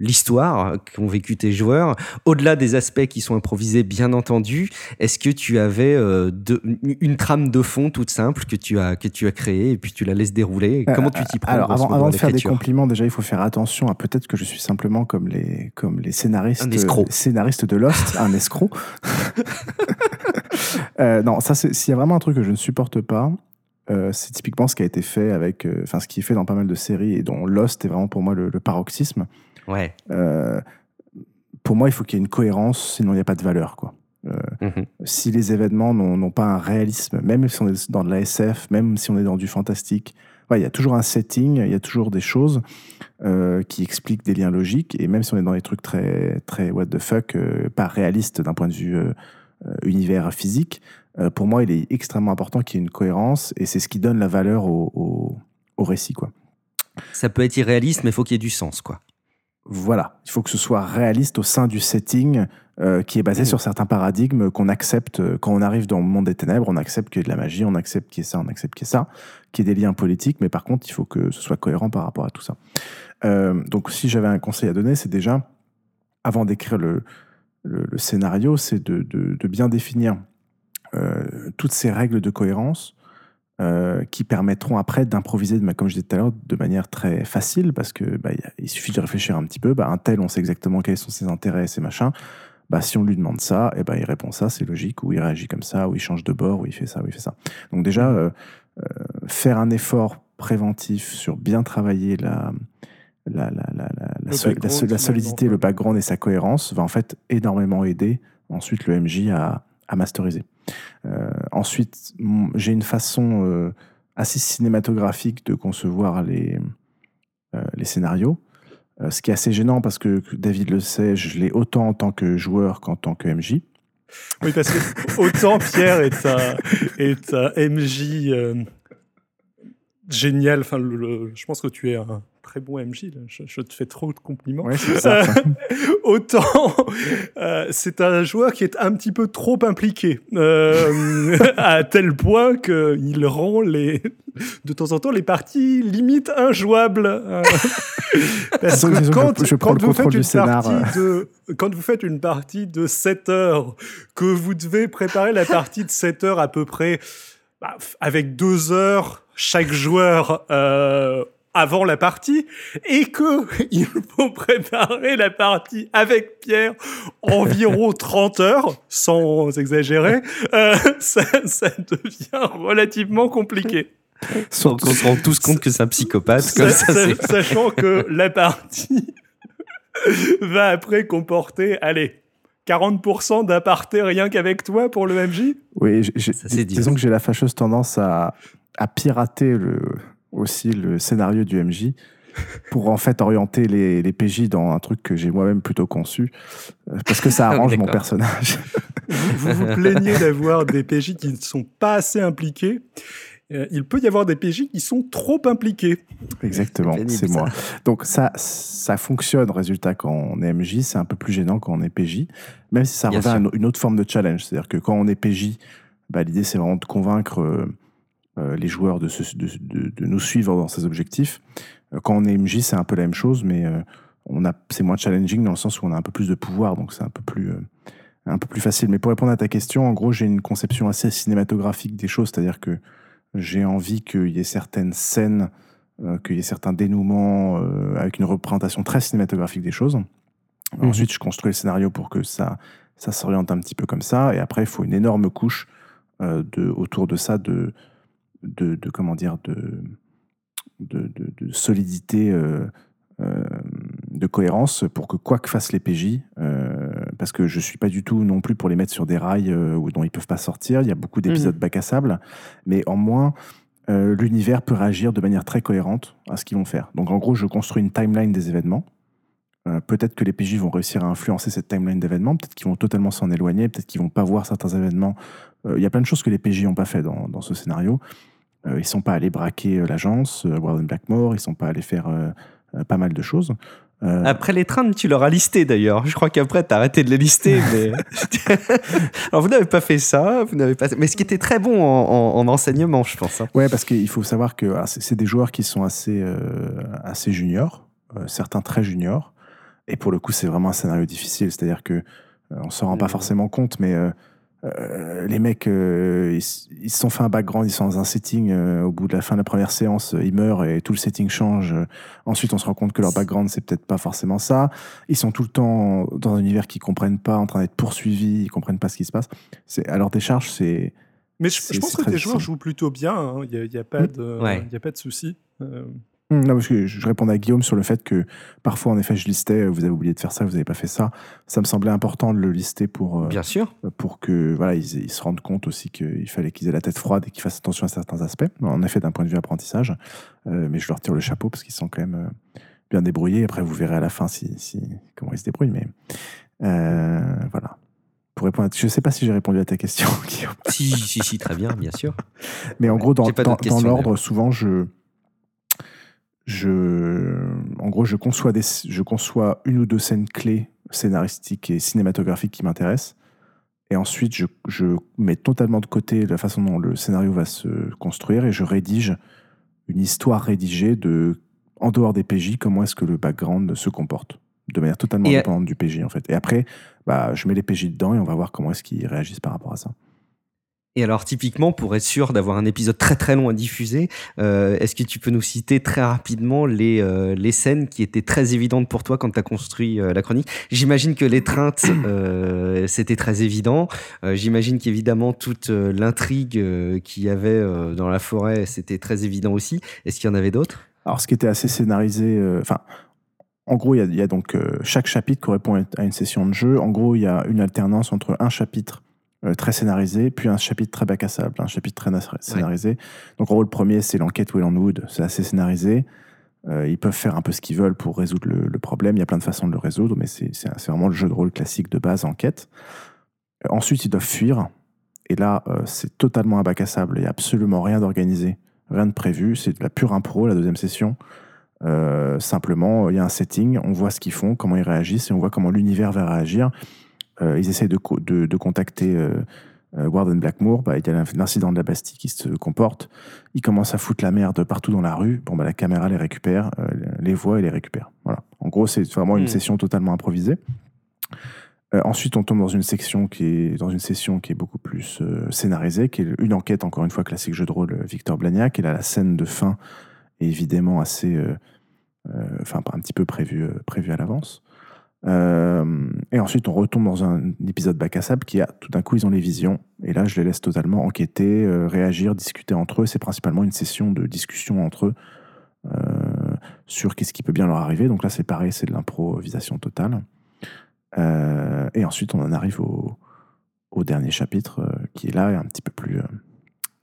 l'histoire qu'ont vécu tes joueurs, au-delà des aspects qui sont improvisés, bien entendu. Est-ce que tu avais de, une trame de fond toute simple que tu as que tu as créée et puis tu la laisses dérouler? Comment tu t'y prends Alors, avant, avant de faire des compliments, déjà, il faut faire attention à peut-être que je suis simplement comme les comme les scénaristes scénaristes de Un escroc. Euh, non, ça, s'il y a vraiment un truc que je ne supporte pas, euh, c'est typiquement ce qui a été fait avec, euh, enfin, ce qui est fait dans pas mal de séries et dont Lost est vraiment pour moi le, paroxysme. Ouais. pour moi, il faut qu'il y ait une cohérence, sinon il n'y a pas de valeur, quoi. Mhm. Si les événements n'ont pas un réalisme, même si on est dans de la SF, même si on est dans du fantastique, il y a toujours un setting, il y a toujours des choses euh, qui expliquent des liens logiques. Et même si on est dans des trucs très, très what the fuck, euh, pas réalistes d'un point de vue euh, univers physique, pour moi, il est extrêmement important qu'il y ait une cohérence. Et c'est ce qui donne la valeur au, au, récit. Quoi. Ça peut être irréaliste, mais il faut qu'il y ait du sens. quoi. Voilà, il faut que ce soit réaliste au sein du setting qui est basé mmh. sur certains paradigmes qu'on accepte quand on arrive dans le monde des ténèbres, on accepte qu'il y ait de la magie, on accepte qu'il y ait ça, on accepte qu'il y ait ça, qu'il y ait des liens politiques, mais par contre, il faut que ce soit cohérent par rapport à tout ça. Euh, donc, si j'avais un conseil à donner, c'est déjà, avant d'écrire le, le, scénario, c'est de, de, bien définir euh, toutes ces règles de cohérence euh, qui permettront après d'improviser, comme je disais tout à l'heure, de manière très facile, parce que bah, il suffit de réfléchir un petit peu. Bah, un tel, on sait exactement quels sont ses intérêts et ses machins. Bah, si on lui demande ça, et eh ben il répond ça, c'est logique, ou il réagit comme ça, ou il change de bord, ou il fait ça, ou il fait ça. Donc déjà, faire un effort préventif sur bien travailler la, la, la, la, la, solidité, le background et sa cohérence va en fait énormément aider ensuite le MJ à, à masteriser. Euh, ensuite, j'ai une façon euh, assez cinématographique de concevoir les, euh, les scénarios. Ce qui est assez gênant parce que David le sait, je l'ai autant en tant que joueur qu'en tant que MJ. Oui, parce que autant Pierre est un, MJ génial. Enfin, je pense que tu es un très bon MJ. Je, te fais trop de compliments. ça. autant, euh, c'est un joueur qui est un petit peu trop impliqué, euh, à tel point qu'il rend les, de temps en temps les parties limite injouables. Euh, parce que quand, je, quand vous faites une partie de, quand vous faites une partie de 7 heures, que vous devez préparer la partie de 7 heures à peu près bah, avec 2 heures chaque joueur euh, avant la partie et que il faut préparer la partie avec Pierre environ 30 heures, sans exagérer, euh, ça, ça, devient relativement compliqué. Sans qu'on se rende tous compte que c'est un psychopathe. Comme ça, c'est- Sachant que la partie va après comporter, allez, 40% d'aparté rien qu'avec toi pour le MJ Oui, Ça, disons que j'ai la fâcheuse tendance à, à pirater le, aussi le scénario du MJ pour en fait orienter les, les PJ dans un truc que j'ai moi-même plutôt conçu euh, parce que ça arrange mon personnage. vous, vous vous plaignez d'avoir des PJ qui ne sont pas assez impliqués. Euh, il peut y avoir des PJ qui sont trop impliqués. Exactement, c'est moi. Donc ça, ça fonctionne, résultat, quand on est MJ, c'est un peu plus gênant quand on est PJ, même si ça Bien revient à sûr. une, une autre forme de challenge. C'est-à-dire que quand on est PJ, bah, l'idée c'est vraiment de convaincre euh, les joueurs de, se- de, de- de nous suivre dans ces objectifs. Euh, quand on est MJ, c'est un peu la même chose, mais euh, on a, c'est moins challenging dans le sens où on a un peu plus de pouvoir, donc c'est un peu plus... euh, un peu plus facile. Mais pour répondre à ta question, en gros, j'ai une conception assez cinématographique des choses, c'est-à-dire que j'ai envie qu'il y ait certaines scènes euh, qu'il y ait certains dénouements euh, avec une représentation très cinématographique des choses. Mhm. Ensuite, je construis le scénario pour que ça, ça s'oriente un petit peu comme ça. Et après, il faut une énorme couche euh, de, autour de ça de, de, de- comment dire, de, de, solidité, euh, euh, de cohérence pour que quoi que fassent les PJ, euh, parce que je suis pas du tout non plus pour les mettre sur des rails où- dont ils peuvent pas sortir. Il y a beaucoup d'épisodes bac à sable, mais en moins, l'univers peut réagir de manière très cohérente à ce qu'ils vont faire. Donc en gros, je construis une timeline des événements. Peut-être que les PJ vont réussir à influencer cette timeline d'événements, peut-être qu'ils vont totalement s'en éloigner, peut-être qu'ils vont pas voir certains événements. Euh, Il y a plein de choses que les PJ n'ont pas fait dans, dans ce scénario. Euh, ils sont pas allés braquer euh, l'agence, Warden Blackmore, ils sont pas allés faire pas mal de choses. Euh, Après les trains, tu leur as listé d'ailleurs. Je crois qu'après, tu as arrêté de les lister. Mais... Alors, vous n'avez pas fait ça. Vous n'avez pas... Mais ce qui était très bon en, en- en enseignement, je pense. hein. Ouais, parce qu'il faut savoir que voilà, c'est des joueurs qui sont assez, euh, assez juniors, euh, certains très juniors. Et pour le coup, c'est vraiment un scénario difficile. C'est-à-dire que on s'en rend pas Mhm. forcément compte, mais euh, les mecs, euh, ils, se sont fait un background, ils sont dans un setting. euh, au bout de la fin de la première séance, euh, ils meurent et tout le setting change. Euh, Ensuite, on se rend compte que leur background, c'est peut-être pas forcément ça. Ils sont tout le temps dans un univers qu'ils comprennent pas, en train d'être poursuivis, ils comprennent pas ce qui se passe. C'est à leur décharge, c'est Mais je, pense que tes joueurs jouent plutôt bien. hein. Il n'y a, il y a pas Mm. de, Ouais. y a pas de souci. Hum, Non, parce que je répondais à Guillaume sur le fait que parfois, en effet, je listais, vous avez oublié de faire ça, vous n'avez pas fait ça. Ça me semblait important de le lister pour, euh, Bien sûr. pour que voilà, ils, ils se rendent compte aussi qu'il fallait qu'ils aient la tête froide et qu'ils fassent attention à certains aspects. En effet, d'un point de vue apprentissage, Euh, mais je leur tire le chapeau parce qu'ils sont quand même euh, bien débrouillés. Après, vous verrez à la fin si, si- comment ils se débrouillent. Mais euh, voilà. Pour répondre je ne sais pas si j'ai répondu à ta question, Guillaume. Si, si, si, très bien, bien sûr. Mais en Ouais, gros, dans, dans, l'ordre, souvent, je, je, en gros, je conçois, des, je conçois une ou deux scènes clés scénaristiques et cinématographiques qui m'intéressent. Et ensuite, je, je mets totalement de côté la façon dont le scénario va se construire et je rédige une histoire rédigée de, en dehors des PJ, comment est-ce que le background se comporte. De manière totalement Et, indépendante du PJ, en fait. Et après, bah, je mets les PJ dedans et on va voir comment est-ce qu'ils réagissent par rapport à ça. Et alors, typiquement, pour être sûr d'avoir un épisode très très long à diffuser, euh, est-ce que tu peux nous citer très rapidement les, euh, les scènes qui étaient très évidentes pour toi quand tu as construit euh, la chronique? J'imagine que l'étreinte, c'était très évident. J'imagine qu'évidemment, toute l'intrigue qu'il y avait dans la forêt, c'était très évident aussi. Est-ce qu'il y en avait d'autres? Alors, ce qui était assez scénarisé, enfin, en gros, il y a, il y a donc euh, chaque chapitre correspond à une session de jeu. En gros, il y a une alternance entre un chapitre euh, très scénarisé, puis un chapitre très bac à sable, un chapitre très na- scénarisé. Donc, en gros, le premier, c'est l'enquête Welland Wood, c'est assez scénarisé. Euh, ils peuvent faire un peu ce qu'ils veulent pour résoudre le, problème. Il y a plein de façons de le résoudre, mais c'est vraiment le jeu de rôle classique de base, enquête. Ensuite, ils doivent fuir. Et là, euh, c'est totalement un bac à sable. Il n'y a absolument rien d'organisé, rien de prévu. C'est de la pure impro, la deuxième session. Simplement, il y a un setting, on voit ce qu'ils font, comment ils réagissent, et on voit comment l'univers va réagir. Euh, ils essayent de, de, de contacter euh, euh, Warden Blackmore. Bah, il y a l'incident de la Bastille qui se comporte. Ils commencent à foutre la merde partout dans la rue. Bon, bah, la caméra les récupère, les voit et les récupère. Voilà. En gros, c'est vraiment une Hmm. session totalement improvisée. Euh, ensuite, on tombe dans une section qui est dans une session qui est beaucoup plus euh, scénarisée, qui est une enquête encore une fois classique jeu de rôle Victor Blagnac. Et là, la scène de fin est évidemment assez, euh, euh, enfin, un petit peu prévue, prévue à l'avance. Euh, et ensuite, on retombe dans un épisode bac à sable qui a tout d'un coup, ils ont les visions. Et là, je les laisse totalement enquêter, euh, réagir, discuter entre eux. C'est principalement une session de discussion entre eux euh, sur qu'est-ce qui peut bien leur arriver. Donc là, c'est pareil, c'est de l'improvisation totale. et ensuite, on en arrive au, au dernier chapitre qui est là un petit peu plus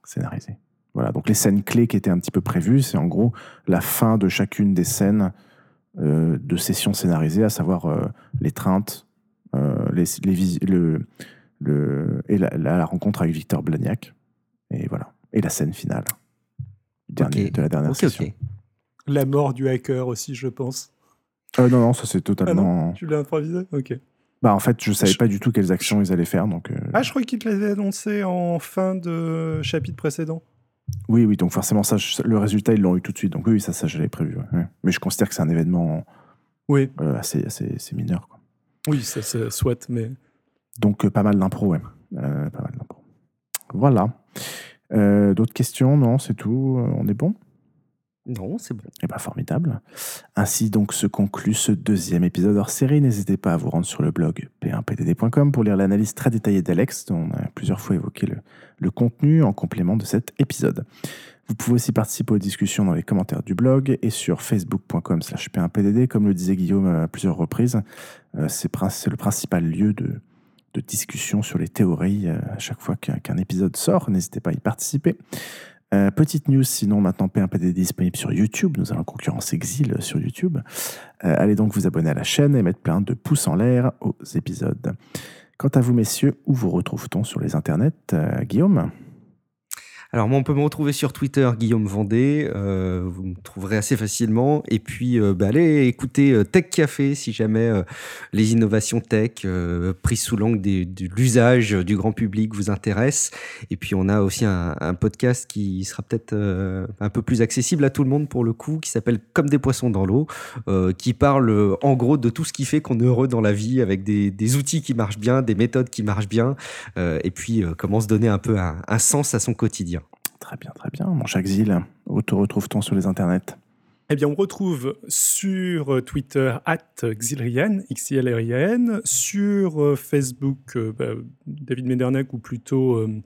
scénarisé. Voilà, donc les scènes clés qui étaient un petit peu prévues, c'est en gros la fin de chacune des scènes euh, de sessions scénarisées, à savoir euh, l'étreinte, euh, les, les le, le, et la, rencontre avec Victor Blagnac. Et voilà. Et la scène finale dernier, de la dernière session. La mort du hacker aussi, je pense. non, non, ça c'est totalement. Ah tu l'as improvisé Ok. Bah, en fait, je savais pas du tout quelles actions ils allaient faire. Donc, Ah, je croyais qu'ils l'avaient annoncé en fin de chapitre précédent. Oui, oui, donc forcément, ça, le résultat, ils l'ont eu tout de suite. Donc oui, ça, ça je l'avais prévu. Mais je considère que c'est un événement oui. Euh, assez, assez, mineur. Quoi. Oui, ça, ça souhaite, mais... Donc euh, pas mal d'impro, ouais. Euh, pas mal d'impro. Voilà. D'autres questions? Non, c'est tout. on est bon? Non, c'est bon. Eh bien, formidable. Ainsi donc se conclut ce deuxième épisode hors série. N'hésitez pas à vous rendre sur le blog p1pdd.com pour lire l'analyse très détaillée d'Alex, dont on a plusieurs fois évoqué le, le, contenu en complément de cet épisode. Vous pouvez aussi participer aux discussions dans les commentaires du blog et sur facebook.com slash p1pdd. Comme le disait Guillaume à plusieurs reprises, euh, c'est le principal lieu de, de discussion sur les théories euh, à chaque fois qu'un épisode sort. N'hésitez pas à y participer. Euh, petite news, sinon maintenant P1PD est disponible sur YouTube. Nous allons concurrence Exil sur YouTube. Euh, allez donc vous abonner à la chaîne et mettre plein de pouces en l'air aux épisodes. Quant à vous, messieurs, où vous retrouve-t-on sur les internets euh, Guillaume? Alors moi, on peut me retrouver sur Twitter, Guillaume Vendée. Euh, vous me trouverez assez facilement. Et puis, euh, bah, allez écouter euh, Tech Café si jamais les innovations tech prises sous l'angle de l'usage du grand public vous intéressent. Et puis, on a aussi un, podcast qui sera peut-être un peu plus accessible à tout le monde pour le coup, qui s'appelle Comme des poissons dans l'eau, qui parle en gros de tout ce qui fait qu'on est heureux dans la vie, avec des, outils qui marchent bien, des méthodes qui marchent bien, et puis comment se donner un peu un sens à son quotidien. Très bien, très bien. Mon cher Xil, où te retrouve-t-on sur les internets? Eh bien, on retrouve sur Twitter at X-I-L-R-I-A-N, sur euh, Facebook euh, bah, David Medernac ou plutôt euh,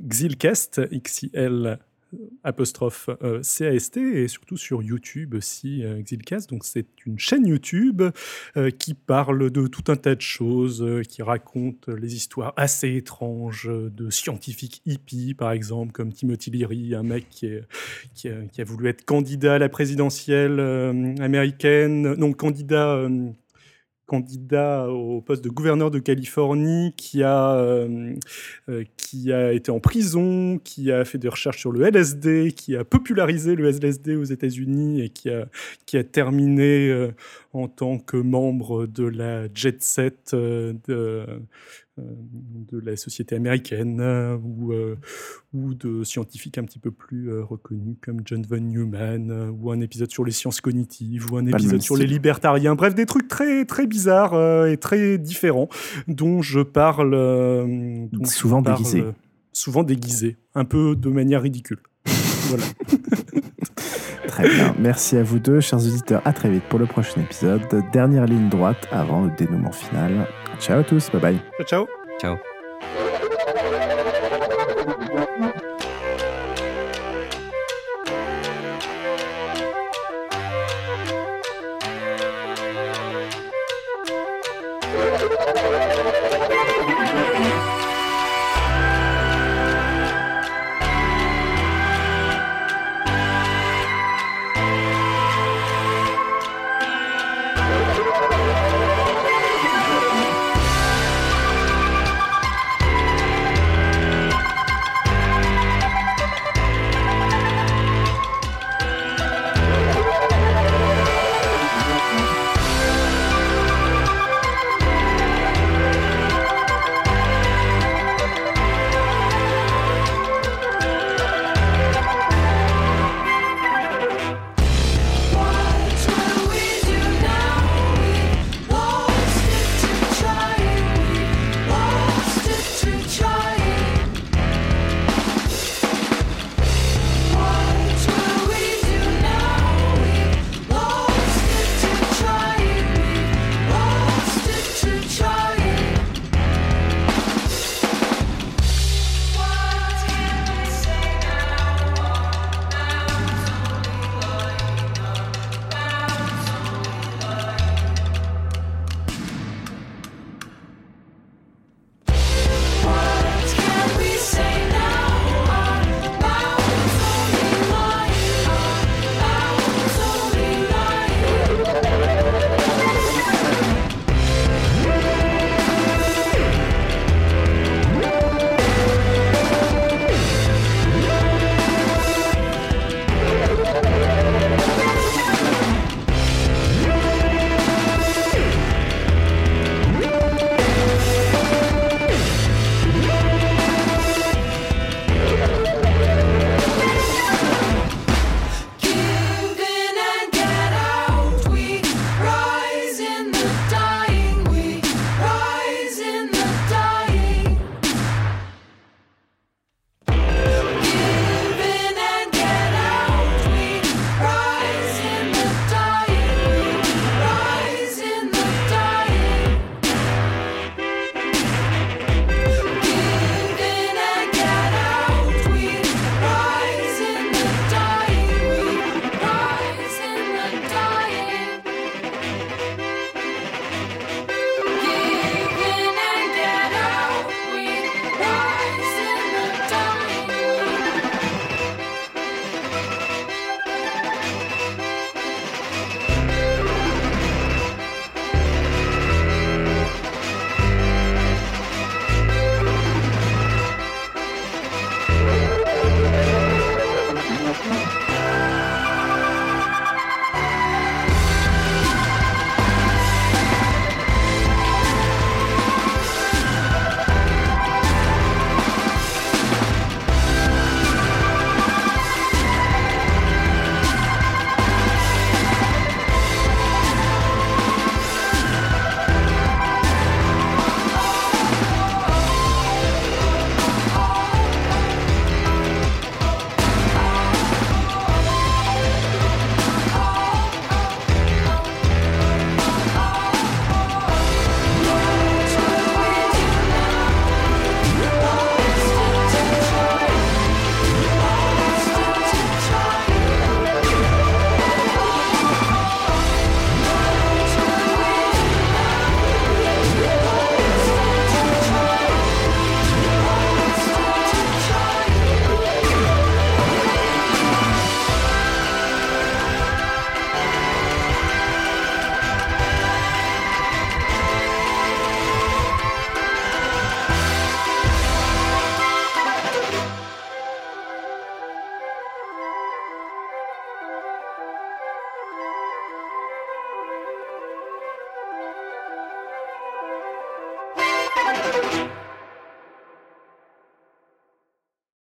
Xilcast, X-I-L apostrophe euh, CAST et surtout sur YouTube aussi euh, Exilcast. Donc c'est une chaîne YouTube euh, qui parle de tout un tas de choses, qui raconte les histoires assez étranges de scientifiques hippies par exemple comme Timothy Leary, un mec qui, a, qui a, voulu être candidat à la présidentielle américaine, non candidat candidat au poste de gouverneur de Californie, qui a, euh, euh, qui a été en prison, qui a fait des recherches sur le LSD, qui a popularisé le LSD aux États-Unis et qui a, qui a terminé euh, en tant que membre de la jet set de, de la société américaine euh, ou, euh, ou de scientifiques un petit peu plus reconnus comme John von Neumann ou un épisode sur les sciences cognitives ou un épisode sur les libertariens. Bref, des trucs très, très bizarres et très différents dont je parle. souvent déguisés. souvent déguisés, un peu de manière ridicule. voilà. Très bien. Merci à vous deux, chers auditeurs. À très vite pour le prochain épisode. Dernière ligne droite avant le dénouement final. Ciao à tous. Bye bye. Ciao. Ciao.